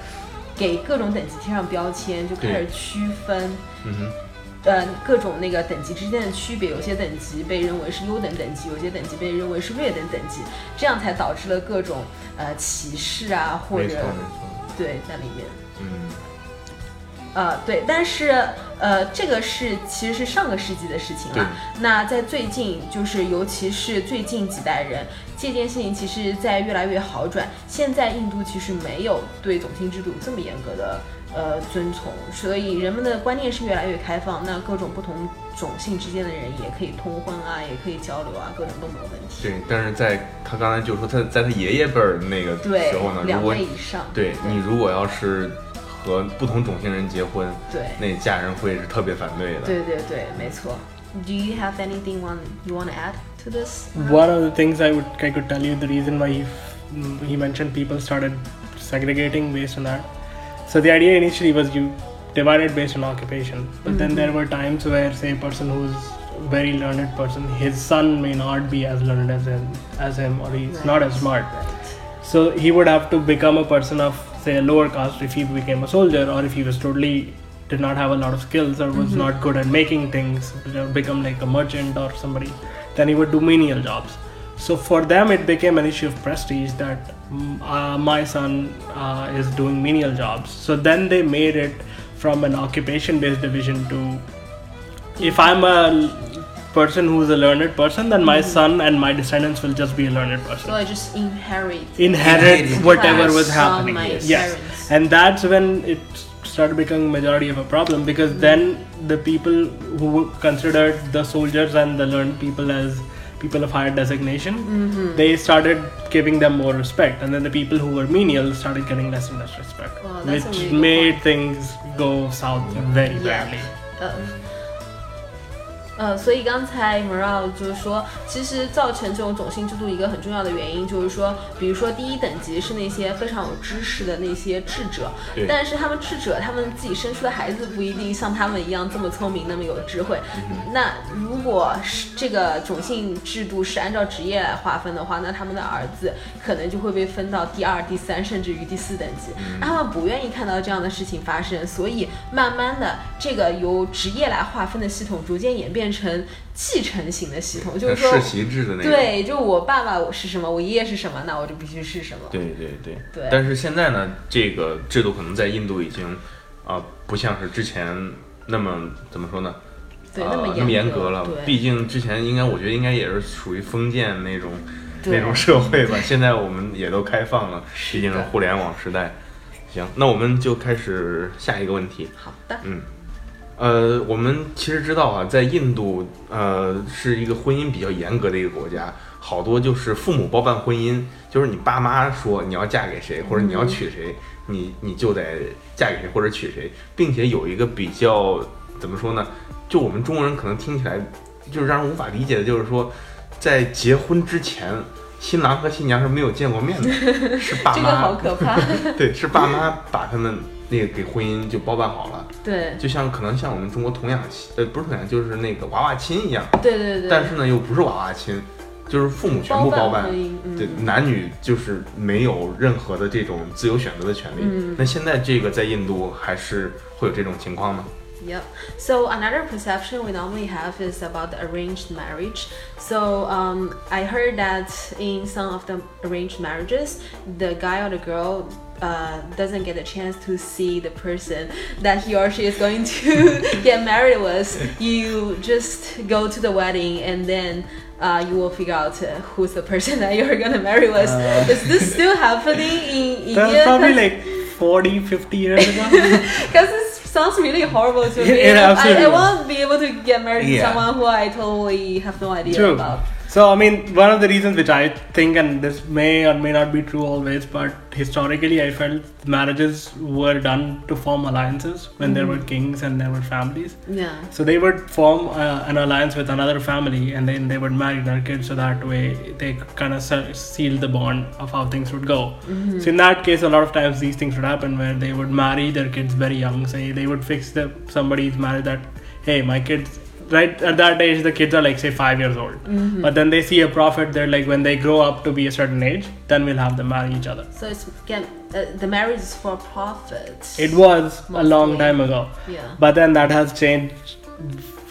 Speaker 2: 给各种等级贴上标签，就开始区分。
Speaker 1: 嗯哼，
Speaker 2: 呃各种那个等级之间的区别，有些等级被认为是优等等级，有些等级被认为是劣等等级，这样才导致了各种呃歧视啊或者对在里面。
Speaker 1: 嗯，
Speaker 2: 呃，对，但是呃，这个是其实是上个世纪的事情了。那在最近，就是尤其是最近几代人，这件事情其实在越来越好转。现在印度其实没有对种姓制度这么严格的呃遵从，所以人们的观念是越来越开放。那各种不同种姓之间的人也可以通婚啊，也可以交流啊，各种都没有问题。
Speaker 1: 对，但是在他刚才就说他在他爷爷辈儿那个时候呢，，如
Speaker 2: 两
Speaker 1: 果
Speaker 2: 位以上。
Speaker 1: 对你如果要是和不同种姓人结婚，
Speaker 2: 对
Speaker 1: 那家人会是特别反对的。
Speaker 2: 对对对，没错。Do you have anything one you want to add to this?
Speaker 4: One of the things I would I could tell you the reason why he mm, he mentioned people started segregating based on that. So the idea initially was you divided based on occupation, but then mm-hmm. there were times where say a person who's very learned person, his son may not be as learned as him, as him, or he's not as smart.
Speaker 2: Right.
Speaker 4: So he would have to become a person of say a lower caste if he became a soldier, or if he was totally did not have a lot of skills or was mm-hmm. not good at making things, become like a merchant or somebody, then he would do menial jobs. So for them, it became an issue of prestige that mm, uh, my son uh, is doing menial jobs. So then they made it from an occupation-based division to if I'm a person who's a learned person, then my son and my descendants will just be a learned person
Speaker 2: So I just inherit.
Speaker 4: inherit
Speaker 3: Inherit
Speaker 4: whatever
Speaker 2: class
Speaker 4: was
Speaker 2: from
Speaker 4: happening
Speaker 2: my
Speaker 4: yes
Speaker 2: parents.
Speaker 4: and that's when it started becoming majority of a problem because then the people who considered the soldiers and the learned people as people of higher designation
Speaker 2: Mm-hmm.
Speaker 4: they started giving them more respect and then the people who were menial started getting less and less respect which
Speaker 2: really
Speaker 4: made things go south very
Speaker 2: Yeah.
Speaker 4: badly
Speaker 2: 呃，呃，所以刚才 Moral 就是说，其实造成这种种姓制度一个很重要的原因，就是说，比如说第一等级是那些非常有知识的那些智者，但是他们智者，他们自己生出的孩子不一定像他们一样这么聪明，那么有智慧。那如果是这个种姓制度是按照职业来划分的话，那他们的儿子可能就会被分到第二、第三，甚至于第四等级。那他们不愿意看到这样的事情发生，所以慢慢的，这个由职业来划分的系统逐渐演变成继承型的系统，就是说
Speaker 1: 世，袭制的那种。
Speaker 2: 对，就我爸爸是什么，我爷爷是什么，那我就必须是什么。
Speaker 1: 对对对
Speaker 2: 对
Speaker 1: 但是现在呢，这个制度可能在印度已经啊、不像是之前那么怎么说呢？
Speaker 2: 对，
Speaker 1: 呃
Speaker 2: 那么
Speaker 1: 严
Speaker 2: 格
Speaker 1: 格了。毕竟之前应该，我觉得应该也是属于封建那种那种社会吧。现在我们也都开放了，
Speaker 2: 是
Speaker 1: 毕竟是互联网时代。行，那我们就开始下一个问题。
Speaker 2: 好的，
Speaker 1: 嗯，呃，我们其实知道啊，在印度，呃，是一个婚姻比较严格的一个国家，好多就是父母包办婚姻，就是你爸妈说你要嫁给谁，或者你要娶谁，你你就得嫁给谁或者娶谁，并且有一个比较怎么说呢？就我们中国人可能听起来就是让人无法理解的，就是说，在结婚之前。新郎和新娘是没有见过面的，是爸 <laughs>
Speaker 2: 这个好
Speaker 1: 妈
Speaker 2: 可怕。<laughs>
Speaker 1: 对，是爸妈把他们那个给婚姻就包办好了。
Speaker 2: 对，
Speaker 1: 就像可能像我们中国童养媳，呃，不是童养，就是那个娃娃亲一样，
Speaker 2: 对对对。
Speaker 1: 但是呢又不是娃娃亲，就是父母全部包办，对，男女就是没有任何的这种自由选择的权利。
Speaker 2: 嗯
Speaker 1: 那现在这个在印度还是会有这种情况吗
Speaker 2: ？Yep. So another perception we normally have is about the arranged marriage. So um, I heard that in some of the arranged marriages, the guy or the girl uh, doesn't get a chance to see the person that he or she is going to <laughs> get married with. You just go to the wedding and then. Uh, you will figure out uh, who's the person <laughs> that you're gonna marry with.
Speaker 4: Uh.
Speaker 2: is this still happening in India?
Speaker 4: that's probably like 40 50 years ago <laughs>
Speaker 2: Because it sounds really horrible to me.
Speaker 4: it
Speaker 2: I, I won't be able to get married to someone who I totally have no idea
Speaker 4: True.
Speaker 2: about.
Speaker 4: So I mean, one of the reasons which I think, and this may or may not be true always, but historically I felt marriages were done to form alliances when there were kings and there were families.
Speaker 2: Yeah.
Speaker 4: So they would form uh, an alliance with another family, and then they would marry their kids. So that way they kind of seal the bond of how things would go. So in that case, a lot of times these things would happen where they would marry their kids very young. Say they would fix the somebody's marriage that, hey, my kids. Right at that age, the kids are like say five years old, but then they see a prophet. They're like when they grow up to be a certain age, then we'll have them marry each other.
Speaker 2: So it's again uh, the marriage is for profits.
Speaker 4: It was a long time ago.
Speaker 2: yeah.
Speaker 4: But then that has changed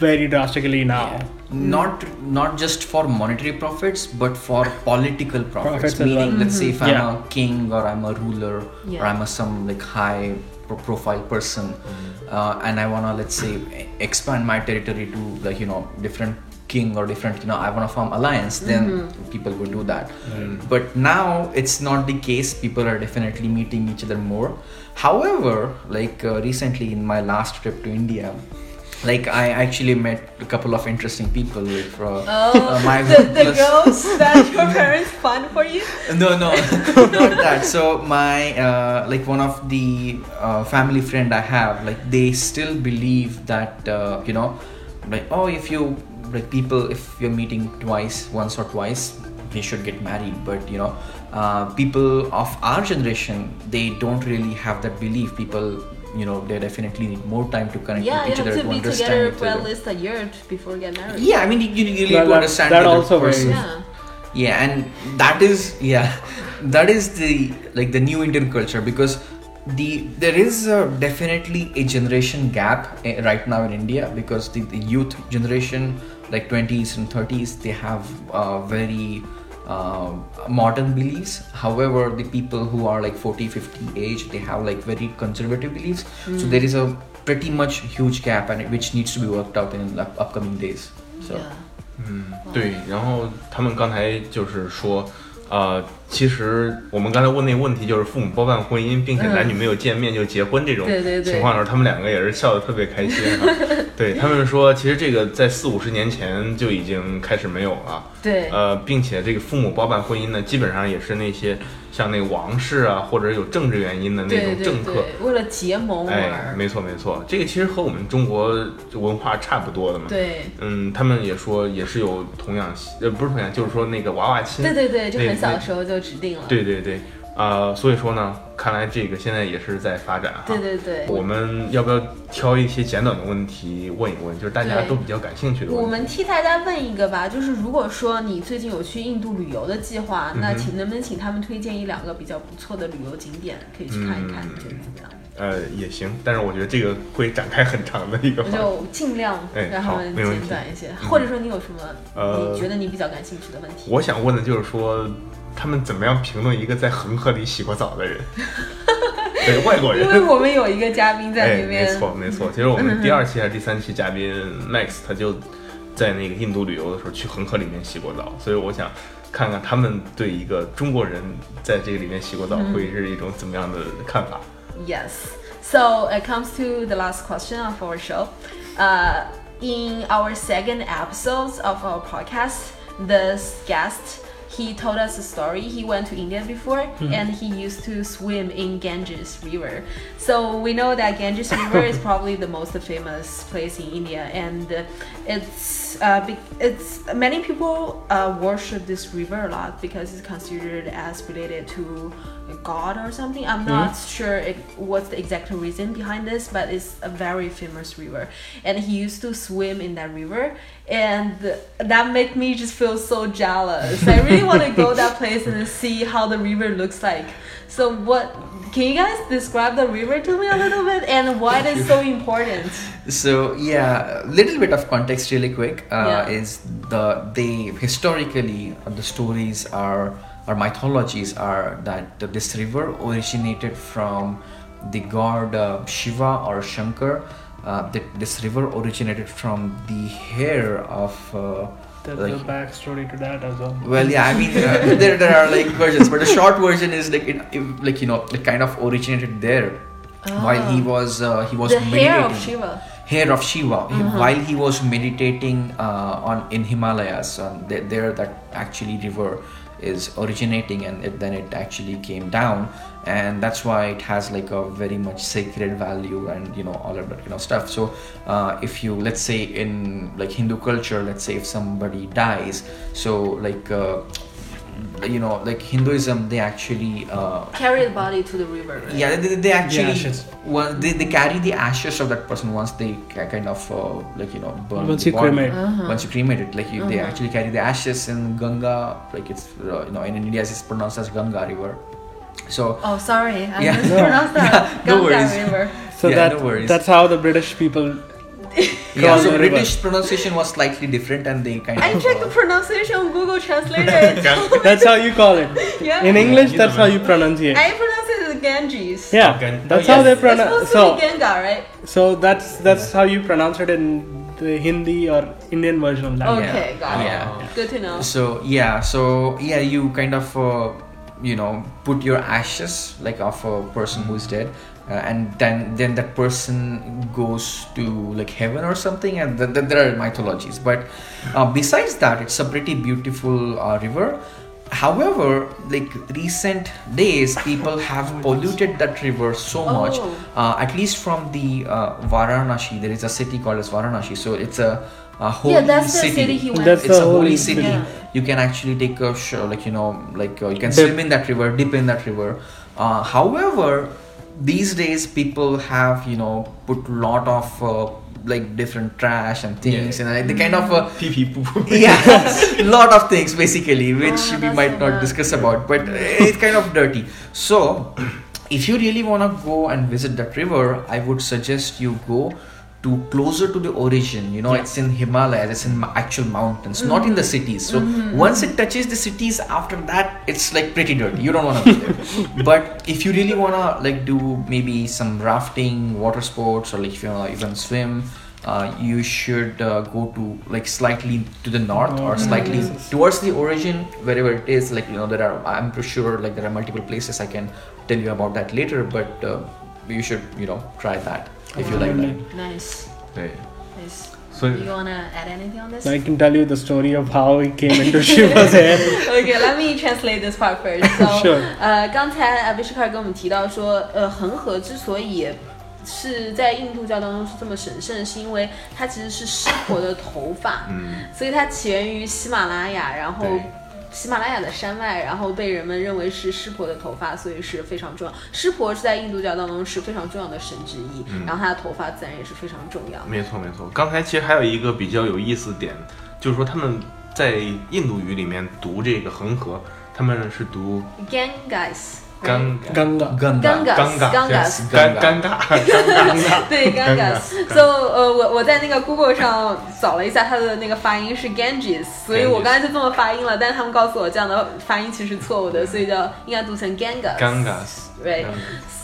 Speaker 4: very drastically now. yeah.
Speaker 3: Not not just for monetary profits, but for political profits.
Speaker 4: Profits as
Speaker 3: Meaning,
Speaker 4: well.
Speaker 3: let's say if I'm
Speaker 4: Yeah.
Speaker 3: a king or I'm a ruler or I'm a some like high pro- profile person, uh, and I wanna let's say e- expand my territory to like you know different king or different you know I wanna form alliance, then people would do that. But now it's not the case. People are definitely meeting each other more. However, like uh, recently in my last trip to India, like I actually met a couple of interesting people with uh,
Speaker 2: Oh,
Speaker 3: uh, my <laughs>
Speaker 2: the, the <laughs> girls that <laughs> your parents fund for you?
Speaker 3: no no not that. So my uh, like one of the uh, family friend i have like they still believe that uh, you know like oh if you like people if you're meeting twice once or twice they should get married. But you know uh, people of our generation they don't really have that belief. People you know they definitely need more time to connect
Speaker 2: Yeah,
Speaker 3: with
Speaker 2: you
Speaker 3: each
Speaker 2: have
Speaker 3: other
Speaker 2: to be
Speaker 3: understand
Speaker 2: together
Speaker 3: each
Speaker 2: for at
Speaker 3: other.
Speaker 2: least a year before get married.
Speaker 3: yeah i mean you, you need
Speaker 4: Well,
Speaker 3: to
Speaker 4: that-
Speaker 3: understand
Speaker 4: that
Speaker 3: the other
Speaker 4: also varies.
Speaker 3: person.
Speaker 2: Yeah.
Speaker 3: yeah and that is yeah that is the like the new indian culture because the there is uh, definitely a generation gap eh, right now in india because the, the youth generation like 20s and 30s they have uh, very uh, modern beliefs however the people who are like 40 50 age they have like very conservative beliefs so there is a pretty much huge gap and it- which needs to be worked out in the up- upcoming days so
Speaker 2: Yeah.
Speaker 1: 嗯，对，然后他们刚才就是说，呃， 其实我们刚才问那个问题就是父母包办婚姻，并且男女没有见面就结婚这种情况的时候，他们两个也是笑得特别开心哈。<laughs> 对他们说，其实这个在四五十年前就已经开始没有了。
Speaker 2: 对
Speaker 1: 呃，并且这个父母包办婚姻呢，基本上也是那些像那个王室啊，或者有政治原因的那种政客。
Speaker 2: 对，为了结盟
Speaker 1: 哎，没错没错，这个其实和我们中国文化差不多的嘛。
Speaker 2: 对
Speaker 1: 嗯，他们也说也是有童养媳，呃，不是童养，就是说那个娃娃亲。
Speaker 2: 对对对，就
Speaker 1: 那
Speaker 2: 很小时候就指定了。
Speaker 1: 对对对，呃，所以说呢，看来这个现在也是在发展哈。
Speaker 2: 对对对
Speaker 1: 我们要不要挑一些简短的问题问一问，就是大家都比较感兴趣的问题？
Speaker 2: 我们替大家问一个吧，就是如果说你最近有去印度旅游的计划，
Speaker 1: 嗯
Speaker 2: 那请能不能请他们推荐一两个比较不错的旅游景点，可以去看一看，觉得怎么样？
Speaker 1: 呃也行，但是我觉得这个会展开很长的一个
Speaker 2: 我。就尽量
Speaker 1: 哎
Speaker 2: 让他们简短一些，或者说你有什么
Speaker 1: 呃
Speaker 2: 你觉得你比较感兴趣的问题？
Speaker 1: 我想问的就是说，他们怎么样评论一个在恒河里洗过澡的人？对 <laughs> 外国人
Speaker 2: 因。为我们有一个嘉宾在
Speaker 1: 哎，
Speaker 2: 那边，
Speaker 1: 没错没错。其实我们第二期还是第三期嘉宾 Max，<laughs> 他就在那个印度旅游的时候去恒河里面洗过澡，所以我想看看他们对一个中国人在这个里面洗过澡会是一种怎么样的看法。
Speaker 2: Yes. So it comes to the last question of our show. Uh, in our second episodes of our podcast, this guest he told us a story. He went to India before and he used to swim in Ganges River. So we know that Ganges River is <laughs> probably the most famous place in India, and it's uh, it's many people uh, worship this river a lot because it's considered as related to a god or something. I'm not sure it, what's the exact reason behind this, but it's a very famous river, and he used to swim in that river, and that make me just feel so jealous. I really want to go that <laughs> place and see how the river looks like. So what? Can you guys describe the river to me a little bit and why it is so important?
Speaker 3: so yeah a little bit of context really quick uh,
Speaker 2: Yeah.
Speaker 3: is the they historically uh, the stories are or mythologies are that this river originated from the god uh, shiva or shankar uh, that this river originated from the hair of uh,
Speaker 4: There's
Speaker 3: like
Speaker 4: a backstory to that as well.
Speaker 3: well, yeah, I mean, uh, <laughs> there, there are like versions, but the short version is like, it, it, like you know, it kind of originated there while he was uh, he was
Speaker 2: the
Speaker 3: meditating.
Speaker 2: hair of Shiva.
Speaker 3: Hair of Shiva. He- While he was meditating uh, on in Himalayas, um, there, there that actually river is originating, and it, then it actually came down, and that's why it has like a very much sacred value and you know all of that you know stuff. So uh, if you let's say in like Hindu culture, let's say if somebody dies, so like. Uh, you know, like Hinduism, they actually uh,
Speaker 2: Carry the body to the river. Right?
Speaker 3: yeah, they, they actually
Speaker 4: ashes.
Speaker 3: well, they, they carry the ashes of that person once they kind of uh, like you know burn
Speaker 4: Once you cremate.
Speaker 2: Uh-huh.
Speaker 3: Once you cremate it, like you, they actually carry the ashes in Ganga, like it's uh, you know in India it's pronounced as Ganga River. So
Speaker 2: Oh, sorry, I
Speaker 3: Yeah.
Speaker 2: mispronounced that. <laughs>
Speaker 3: No
Speaker 2: Ganga
Speaker 3: worries.
Speaker 2: River.
Speaker 4: So
Speaker 3: Yeah,
Speaker 4: that
Speaker 3: no
Speaker 4: that's how the British people
Speaker 3: Yeah, so British pronunciation was slightly different, and they kind
Speaker 2: I
Speaker 3: of.
Speaker 2: I checked the pronunciation on Google Translator. <laughs> <laughs>
Speaker 4: That's how you call it.
Speaker 2: yeah.
Speaker 4: In English, that's how you pronunciate.
Speaker 2: I pronounce it as Ganges.
Speaker 4: Yeah,
Speaker 1: Gan-
Speaker 4: that's
Speaker 1: oh,
Speaker 4: how
Speaker 1: yes.
Speaker 4: they pronounce.
Speaker 2: supposed
Speaker 4: So,
Speaker 2: Ganga, right?
Speaker 4: so that's that's how you pronounce it in the Hindi or Indian version of that.
Speaker 2: Okay, got it.
Speaker 3: Yeah.
Speaker 2: Good to know.
Speaker 3: So yeah, so yeah, you kind of uh, you know put your ashes like of a person who's dead, uh, and then then that person goes to like heaven or something, and th- th- there are mythologies. But uh, besides that, it's a pretty beautiful uh, river. However, like recent days, people have <laughs> polluted that river so much.
Speaker 2: Oh.
Speaker 3: Uh, at least from the uh, Varanasi, there is a city called as Varanasi. So it's a, a holy
Speaker 2: yeah, that's the
Speaker 3: city
Speaker 2: city he went
Speaker 4: That's
Speaker 2: to.
Speaker 3: it's
Speaker 4: the
Speaker 3: a holy
Speaker 4: holy
Speaker 3: city.
Speaker 2: Yeah.
Speaker 3: You can actually take a show, like you know, like uh, you can
Speaker 4: Dip.
Speaker 3: swim in that river, dip in that river. Uh, however, these days people have you know put lot of uh, like different trash and things, and like, the kind of uh,
Speaker 1: Pee pee poo poo.
Speaker 3: yeah, lot of things basically, which
Speaker 2: Ah,
Speaker 3: we might not
Speaker 2: bad.
Speaker 3: discuss about, but it's kind of dirty. So, if you really want to go and visit that river, I would suggest you go to closer to the origin. You know, it's in Himalayas, it's in actual mountains, not in the cities. So, once it touches the cities, after that, it's like pretty dirty. You don't want to be there. <laughs> but if you really want to like do maybe some rafting, water sports, or like if you want to even swim, uh, you should uh, go to like slightly to the north or slightly towards the origin wherever it is like you know there are i'm pretty sure like there are multiple places i can tell you about that later but uh, you should you know try that if you like that
Speaker 2: Nice.
Speaker 1: 对，
Speaker 2: Nice.
Speaker 1: 所以
Speaker 2: You wanna add anything on this?
Speaker 4: I can tell you the story of how he came into Shiva's hair. <laughs>
Speaker 2: okay, let me translate this part first. So, <laughs>
Speaker 4: Sure.
Speaker 2: 呃，刚才阿比什卡尔跟我们提到说，呃，恒河之所以是在印度教当中是这么神圣，是因为它其实是湿婆的头发，
Speaker 1: 嗯，
Speaker 2: 所以它起源于喜马拉雅，然后
Speaker 1: 对
Speaker 2: 喜马拉雅的山脉，然后被人们认为是湿婆的头发，所以是非常重要。湿婆是在印度教当中是非常重要的神之一，
Speaker 1: 嗯
Speaker 2: 然后他的头发自然也是非常重要。
Speaker 1: 没错没错。刚才其实还有一个比较有意思的点，就是说他们在印度语里面读这个恒河，他们是读尴
Speaker 4: Ganga.
Speaker 3: Ganga.
Speaker 2: Gangas，
Speaker 1: 尴尬尴尴尬尴尬。<laughs>
Speaker 2: 对
Speaker 1: 尴尬。
Speaker 2: So，呃，我我在那个 Google 上扫了一下，它的那个发音是 Ganges，所以我刚才就这么发音了，但是他们告诉我这样的发音其实错误的，所以叫应该读成 Gangas。
Speaker 1: 尴尬。
Speaker 2: 对，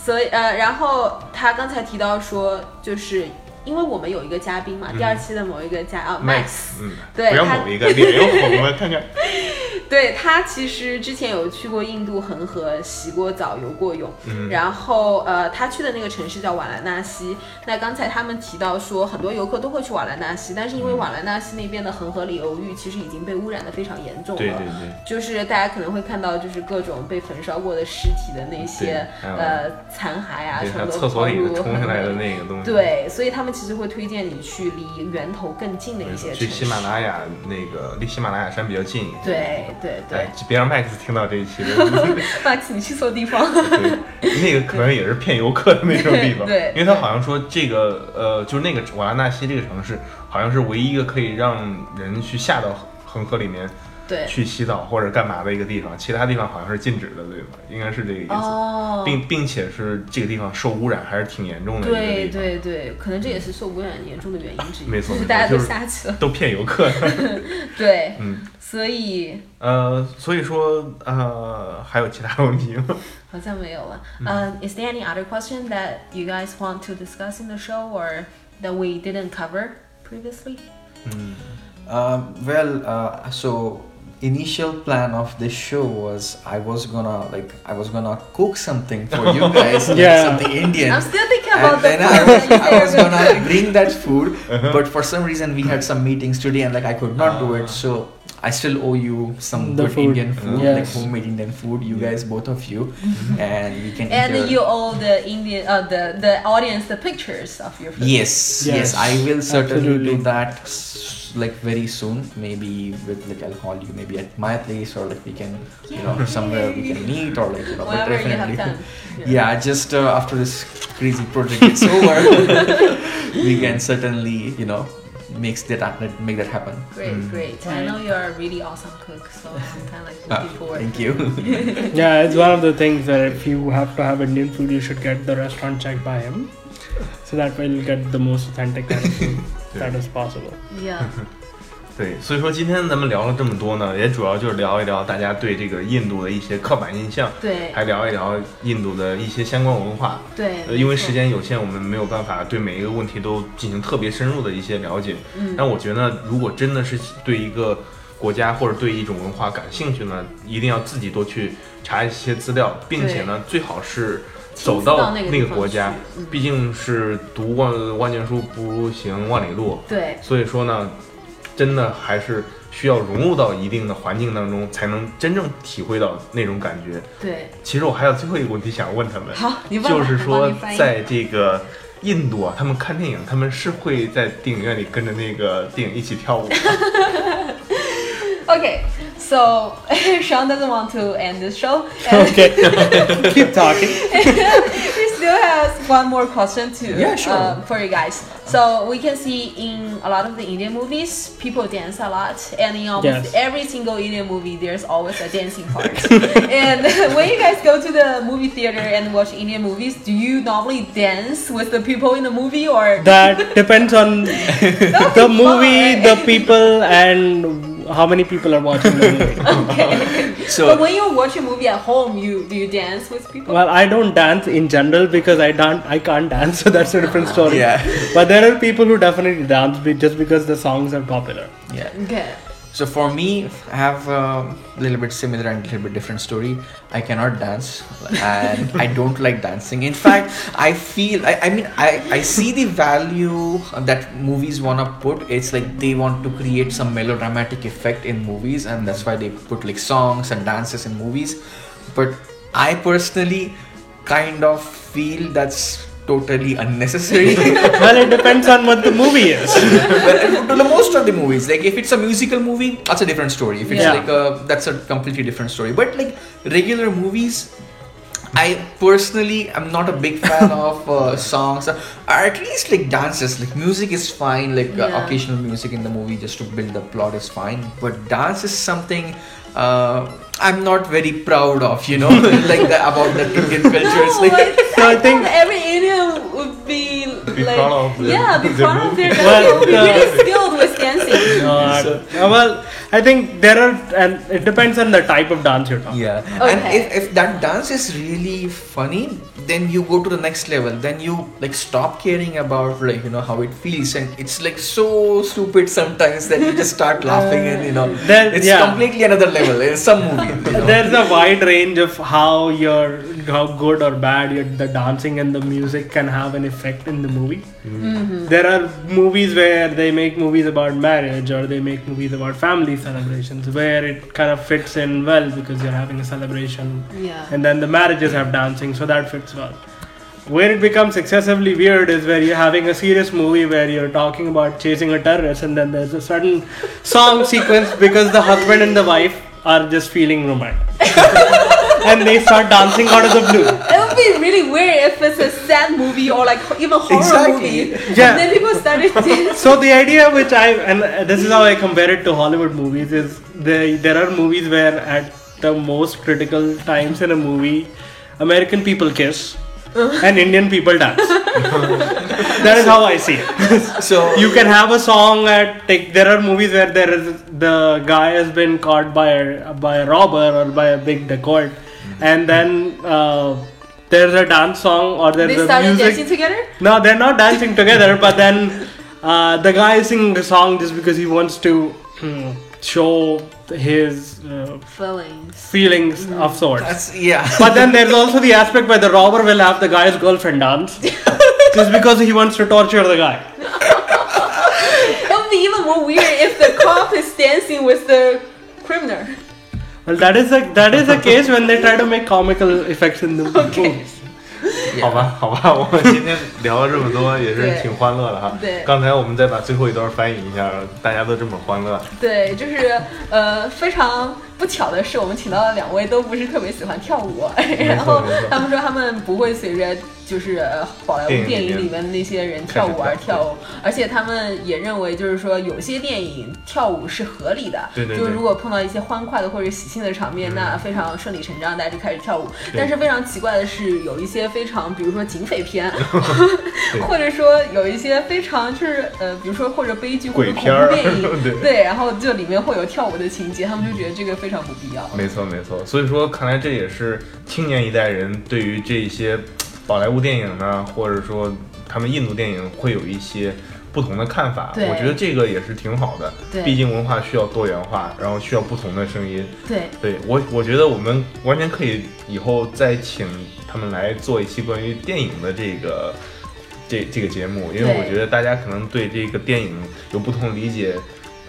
Speaker 2: 所以呃，然后他刚才提到说，就是因为我们有一个嘉宾嘛，第二期的某一个嘉啊 Max，
Speaker 1: 嗯，
Speaker 2: 对他
Speaker 1: 不要某一个脸又红了，看看。<laughs>
Speaker 2: 对他其实之前有去过印度恒河，洗过澡，游过泳，
Speaker 1: 嗯
Speaker 2: 然后呃，他去的那个城市叫瓦兰纳西。那刚才他们提到说，很多游客都会去瓦兰纳西，但是因为瓦兰纳西那边的恒河里流域其实已经被污染的非常严重了。
Speaker 1: 对对对。
Speaker 2: 就是大家可能会看到，就是各种被焚烧过的尸体的那些呃残骸啊，
Speaker 1: 对，
Speaker 2: 什么都
Speaker 1: 他厕所里冲下来的那个东西。
Speaker 2: 对，所以他们其实会推荐你去离源头更近的一，些。
Speaker 1: 去喜马拉雅那个离喜马拉雅山比较近。
Speaker 2: 对对对
Speaker 1: 哎，别让 Max 听到这一期的。<laughs>
Speaker 2: Max，你去错地方。
Speaker 1: 对，那个可能也是骗游客的那种地方。
Speaker 2: 对对
Speaker 1: 因为他好像说这个呃，就是那个瓦拉纳西这个城市，好像是唯一一个可以让人去下到恒河里面
Speaker 2: 对，
Speaker 1: 去洗澡或者干嘛的一个地方，其他地方好像是禁止的，对吧？应该是这个意思。
Speaker 2: 哦，
Speaker 1: 并并且是这个地方受污染还是挺严重的一个
Speaker 2: 对
Speaker 1: 地方，
Speaker 2: 对对，可能这也是受污染严重的原因之一。
Speaker 1: 没错
Speaker 2: 就是大家都下去了。
Speaker 1: 都骗游客。<laughs>
Speaker 2: 对，
Speaker 1: 嗯，
Speaker 2: 所以
Speaker 1: 呃，所以说呃，还有其他问题吗？<laughs>
Speaker 2: 好像没有了。嗯、i s there any other question that you guys want to discuss in the show or that we didn't cover previously?
Speaker 1: 嗯
Speaker 3: Um, well, uh, so initial plan of this show was I was gonna like I was gonna cook something for you guys, like <laughs>
Speaker 4: Yeah.
Speaker 3: something Indian.
Speaker 2: I'm still thinking about
Speaker 3: and
Speaker 2: the
Speaker 3: then I was,
Speaker 2: that you
Speaker 3: I was gonna <laughs> bring that food, uh-huh. but for some reason we had some meetings today and like I could not do it. Ah. So I still owe you some
Speaker 4: The
Speaker 3: good
Speaker 4: food.
Speaker 3: Indian food,
Speaker 4: Yes.
Speaker 3: like homemade Indian food. You guys, both of you, and we can.
Speaker 2: And
Speaker 3: either-
Speaker 2: you owe the Indian, uh, the the audience the pictures of your food.
Speaker 3: Yes, yes,
Speaker 4: Yes,
Speaker 3: I will certainly
Speaker 4: absolutely.
Speaker 3: do that like very soon. Maybe with like I'll call you maybe at my place or like we can you know somewhere we can <laughs> meet or like you know but
Speaker 2: Whenever you have
Speaker 3: definitely <laughs> yeah just uh, after this crazy project is <laughs> over we can certainly you know makes that happen make that happen.
Speaker 2: Great,
Speaker 1: Mm.
Speaker 2: great. I know you're a really awesome cook, so I'm kind of like
Speaker 3: Ah,
Speaker 2: looking forward.
Speaker 3: thank you. <laughs>
Speaker 4: Yeah, it's one of the things that if you have to have Indian food, you should get the restaurant checked by him. so that we'll get the most authentic kind of food <laughs> that is possible.
Speaker 2: Yeah. <laughs>
Speaker 1: 对，所以说今天咱们聊了这么多呢，也主要就是聊一聊大家对这个印度的一些刻板印象，
Speaker 2: 对。
Speaker 1: 还聊一聊印度的一些相关文化。
Speaker 2: 对
Speaker 1: 呃，因为时间有限，我们没有办法对每一个问题都进行特别深入的一些了解。
Speaker 2: 嗯。
Speaker 1: 但我觉得，如果真的是对一个国家或者对一种文化感兴趣呢，一定要自己多去查一些资料，并且呢，最好是走
Speaker 2: 到
Speaker 1: 到那
Speaker 2: 那个
Speaker 1: 国家
Speaker 2: 嗯，
Speaker 1: 毕竟是读万万卷书不如行万里路。
Speaker 2: 对。
Speaker 1: 所以说呢，真的还是需要融入到一定的环境当中，才能真正体会到那种感觉。
Speaker 2: 对，
Speaker 1: 其实我还有最后一个问题想问他们，
Speaker 2: 好，你问
Speaker 1: 就是说在这个印度啊，他们看电影，他们是会在电影院里跟着那个电影一起跳舞吗。<laughs>
Speaker 2: Okay, so <laughs> Sean doesn't want to end this show. And <laughs>
Speaker 4: Okay, <laughs> keep talking.
Speaker 2: he still has one more question to
Speaker 3: Yeah, sure.
Speaker 2: uh, for you guys. So we can see in a lot of the Indian movies, people dance a lot, and in almost
Speaker 4: Yes.
Speaker 2: every single Indian movie, there's always a dancing part. and when you guys go to the movie theater and watch Indian movies, do you normally dance with the people in the movie or?
Speaker 4: That depends on the movie, the people, and how many people are watching the movie. <laughs>
Speaker 2: okay.
Speaker 3: So-
Speaker 2: but when you watch a movie at home, you do you dance with people?
Speaker 4: Well, I don't dance in general because I don't, I can't dance, so that's a different story.
Speaker 3: Yeah.
Speaker 4: But there are people who definitely dance be- just because the songs are popular.
Speaker 3: Yeah.
Speaker 2: okay.
Speaker 3: So for me, I have a little bit similar and a little bit different story. I cannot dance, and I don't like dancing. In fact, I feel I, I mean I, I see the value that movies wanna put. It's like they want to create some melodramatic effect in movies, and that's why they put like songs and dances in movies. But I personally kind of feel that's totally unnecessary. <laughs>
Speaker 4: well, it depends on what the movie is.
Speaker 3: well, to the most of the movies, like if it's a musical movie, that's a different story. If it's
Speaker 4: Yeah.
Speaker 3: like a, that's a completely different story. But like regular movies, I personally am not a big fan of uh, songs, or at least like dances. Like music is fine, like uh, occasional music in the movie just to build the plot is fine. But dance is something. Uh, I'm not very proud of, you know, <laughs> like that about the Indian culture.
Speaker 2: No,
Speaker 3: like,
Speaker 2: like,
Speaker 4: So
Speaker 2: I,
Speaker 4: I think-
Speaker 2: every Indian would be,
Speaker 1: Be
Speaker 2: like,
Speaker 1: proud of the-
Speaker 2: yeah, be
Speaker 1: the
Speaker 2: proud of their
Speaker 1: movie.
Speaker 2: dancing.
Speaker 4: Well,
Speaker 2: would be
Speaker 4: uh,
Speaker 2: really skilled with dancing.
Speaker 4: Uh,
Speaker 3: So-
Speaker 4: uh, well, I think there are, and it depends on the type of dance you're talking.
Speaker 3: Yeah, and
Speaker 2: Okay.
Speaker 3: if, if that dance is really funny, then you go to the next level. Then you like stop caring about like you know how it feels, and it's like so stupid sometimes that you just start laughing, and you know
Speaker 4: Then-
Speaker 3: it's
Speaker 4: yeah.
Speaker 3: completely another level in some movie. You <laughs> know?
Speaker 4: There's a wide range of how your how good or bad your, the dancing and the music can have an effect in the movie. Mm-hmm. There are movies where they make movies about marriage or they make movies about family celebrations where it kind of fits in well because you're having a celebration
Speaker 2: Yeah.
Speaker 4: and then the marriages have dancing so that fits well where it becomes excessively weird is where you're having a serious movie where you're talking about chasing a terrorist and then there's a sudden song sequence because the husband and the wife are just feeling romantic <laughs> and they start dancing out of the blue
Speaker 2: It would be really weird if it's a sad movie or like even horror
Speaker 3: Exactly.
Speaker 2: movie.
Speaker 4: Yeah.
Speaker 2: And then people started <laughs> dancing.
Speaker 4: so the idea which i and uh, this is how i compare it to hollywood movies is there there are movies where at the most critical times in a movie american people kiss and indian people dance. <laughs> That is how i see it.
Speaker 3: So
Speaker 4: you can have a song at like there are movies where there is the guy has been caught by a by a robber or by a big dacoit and then uh, there's a dance song or there's
Speaker 2: they
Speaker 4: a
Speaker 2: started
Speaker 4: music.
Speaker 2: dancing together.
Speaker 4: no, they're not dancing together, but then uh, the guy is singing the song just because he wants to hmm, show his uh,
Speaker 2: Feelings.
Speaker 4: feelings of sorts.
Speaker 3: that's yeah. <laughs>
Speaker 4: But then there's also the aspect where the robber will have the guy's girlfriend dance <laughs> just because he wants to torture the guy.
Speaker 2: It would be even more weird if the cop is dancing with the criminal.
Speaker 4: Well, that is a that is a case when they try to make comical effects in the <laughs> movies. <laughs>
Speaker 1: 好吧，好吧，<laughs> 我们今天聊了这么多，也是挺欢乐的哈。
Speaker 2: 对
Speaker 1: 刚才我们再把最后一段翻译一下，大家都这么欢乐。
Speaker 2: 对，就是呃非常不巧的是，我们请到的两位都不是特别喜欢跳舞，<laughs> 然后他们说他们不会随着就是宝莱坞电影里面的那些人跳舞而跳舞，而且他们也认为就是说有些电影跳舞是合理的，
Speaker 1: 对对，
Speaker 2: 就是如果碰到一些欢快的或者喜庆的场面，那非常顺理成章，大家就开始跳舞。但是非常奇怪的是，有一些非常，比如说警匪片，<laughs> 或者说有一些非常就是呃，比如说或者悲剧或者恐怖电影，<laughs> 对，然后就里面会有跳舞的情节，他们就觉得这个非常不必要。
Speaker 1: 没错没错，所以说看来这也是青年一代人对于这些宝莱坞电影呢，或者说他们印度电影会有一些不同的看法。我觉得这个也是挺好的，毕竟文化需要多元化，然后需要不同的声音。
Speaker 2: 对，
Speaker 1: 对我我觉得我们完全可以以后再请他们来做一期关于电影的这个这这个节目，因为我觉得大家可能对这个电影有不同理解。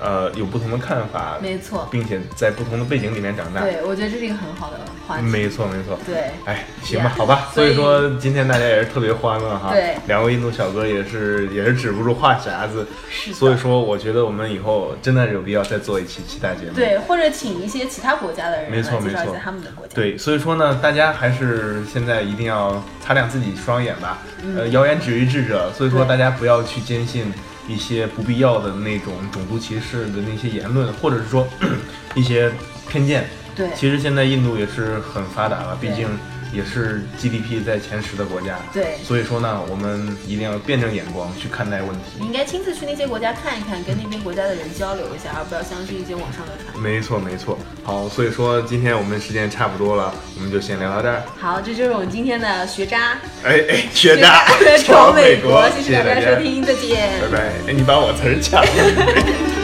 Speaker 1: 呃，有不同的看法，
Speaker 2: 没错，
Speaker 1: 并且在不同的背景里面长大，
Speaker 2: 对我觉得这是一个很好的话题，
Speaker 1: 没错没错，
Speaker 2: 对，
Speaker 1: 哎，行吧，好吧，所以说今天大家也是特别欢乐哈，
Speaker 2: 对，
Speaker 1: 两位印度小哥也是也是止不住话匣子，
Speaker 2: 是，
Speaker 1: 所以说我觉得我们以后真的有必要再做一期其他节目，
Speaker 2: 对，或者请一些其他国家的人，
Speaker 1: 没错没错，
Speaker 2: 他们的国家，
Speaker 1: 对，所以说呢，大家还是现在一定要擦亮自己双眼吧，呃，谣言止于智者，所以说大家不要去坚信。一些不必要的那种种族歧视的那些言论，或者是说 <clears throat> 一些偏见。
Speaker 2: 对，
Speaker 1: 其实现在印度也是很发达了，毕竟。也是 GDP 在前十的国家，
Speaker 2: 对，
Speaker 1: 所以说呢，我们一定要辩证眼光去看待问题。
Speaker 2: 你应该亲自去那些国家看一看，跟那边国家的人交流一下，而不要相信一些网上的传。
Speaker 1: 没错没错。好，所以说今天我们时间差不多了，我们就先聊到这儿。
Speaker 2: 好，这就是我们今天的学渣。
Speaker 1: 哎哎，学渣 <laughs>
Speaker 2: 闯美
Speaker 1: 国，
Speaker 2: 谢谢大家收听，再见，
Speaker 1: 拜拜。哎，你把我词儿抢了。<laughs>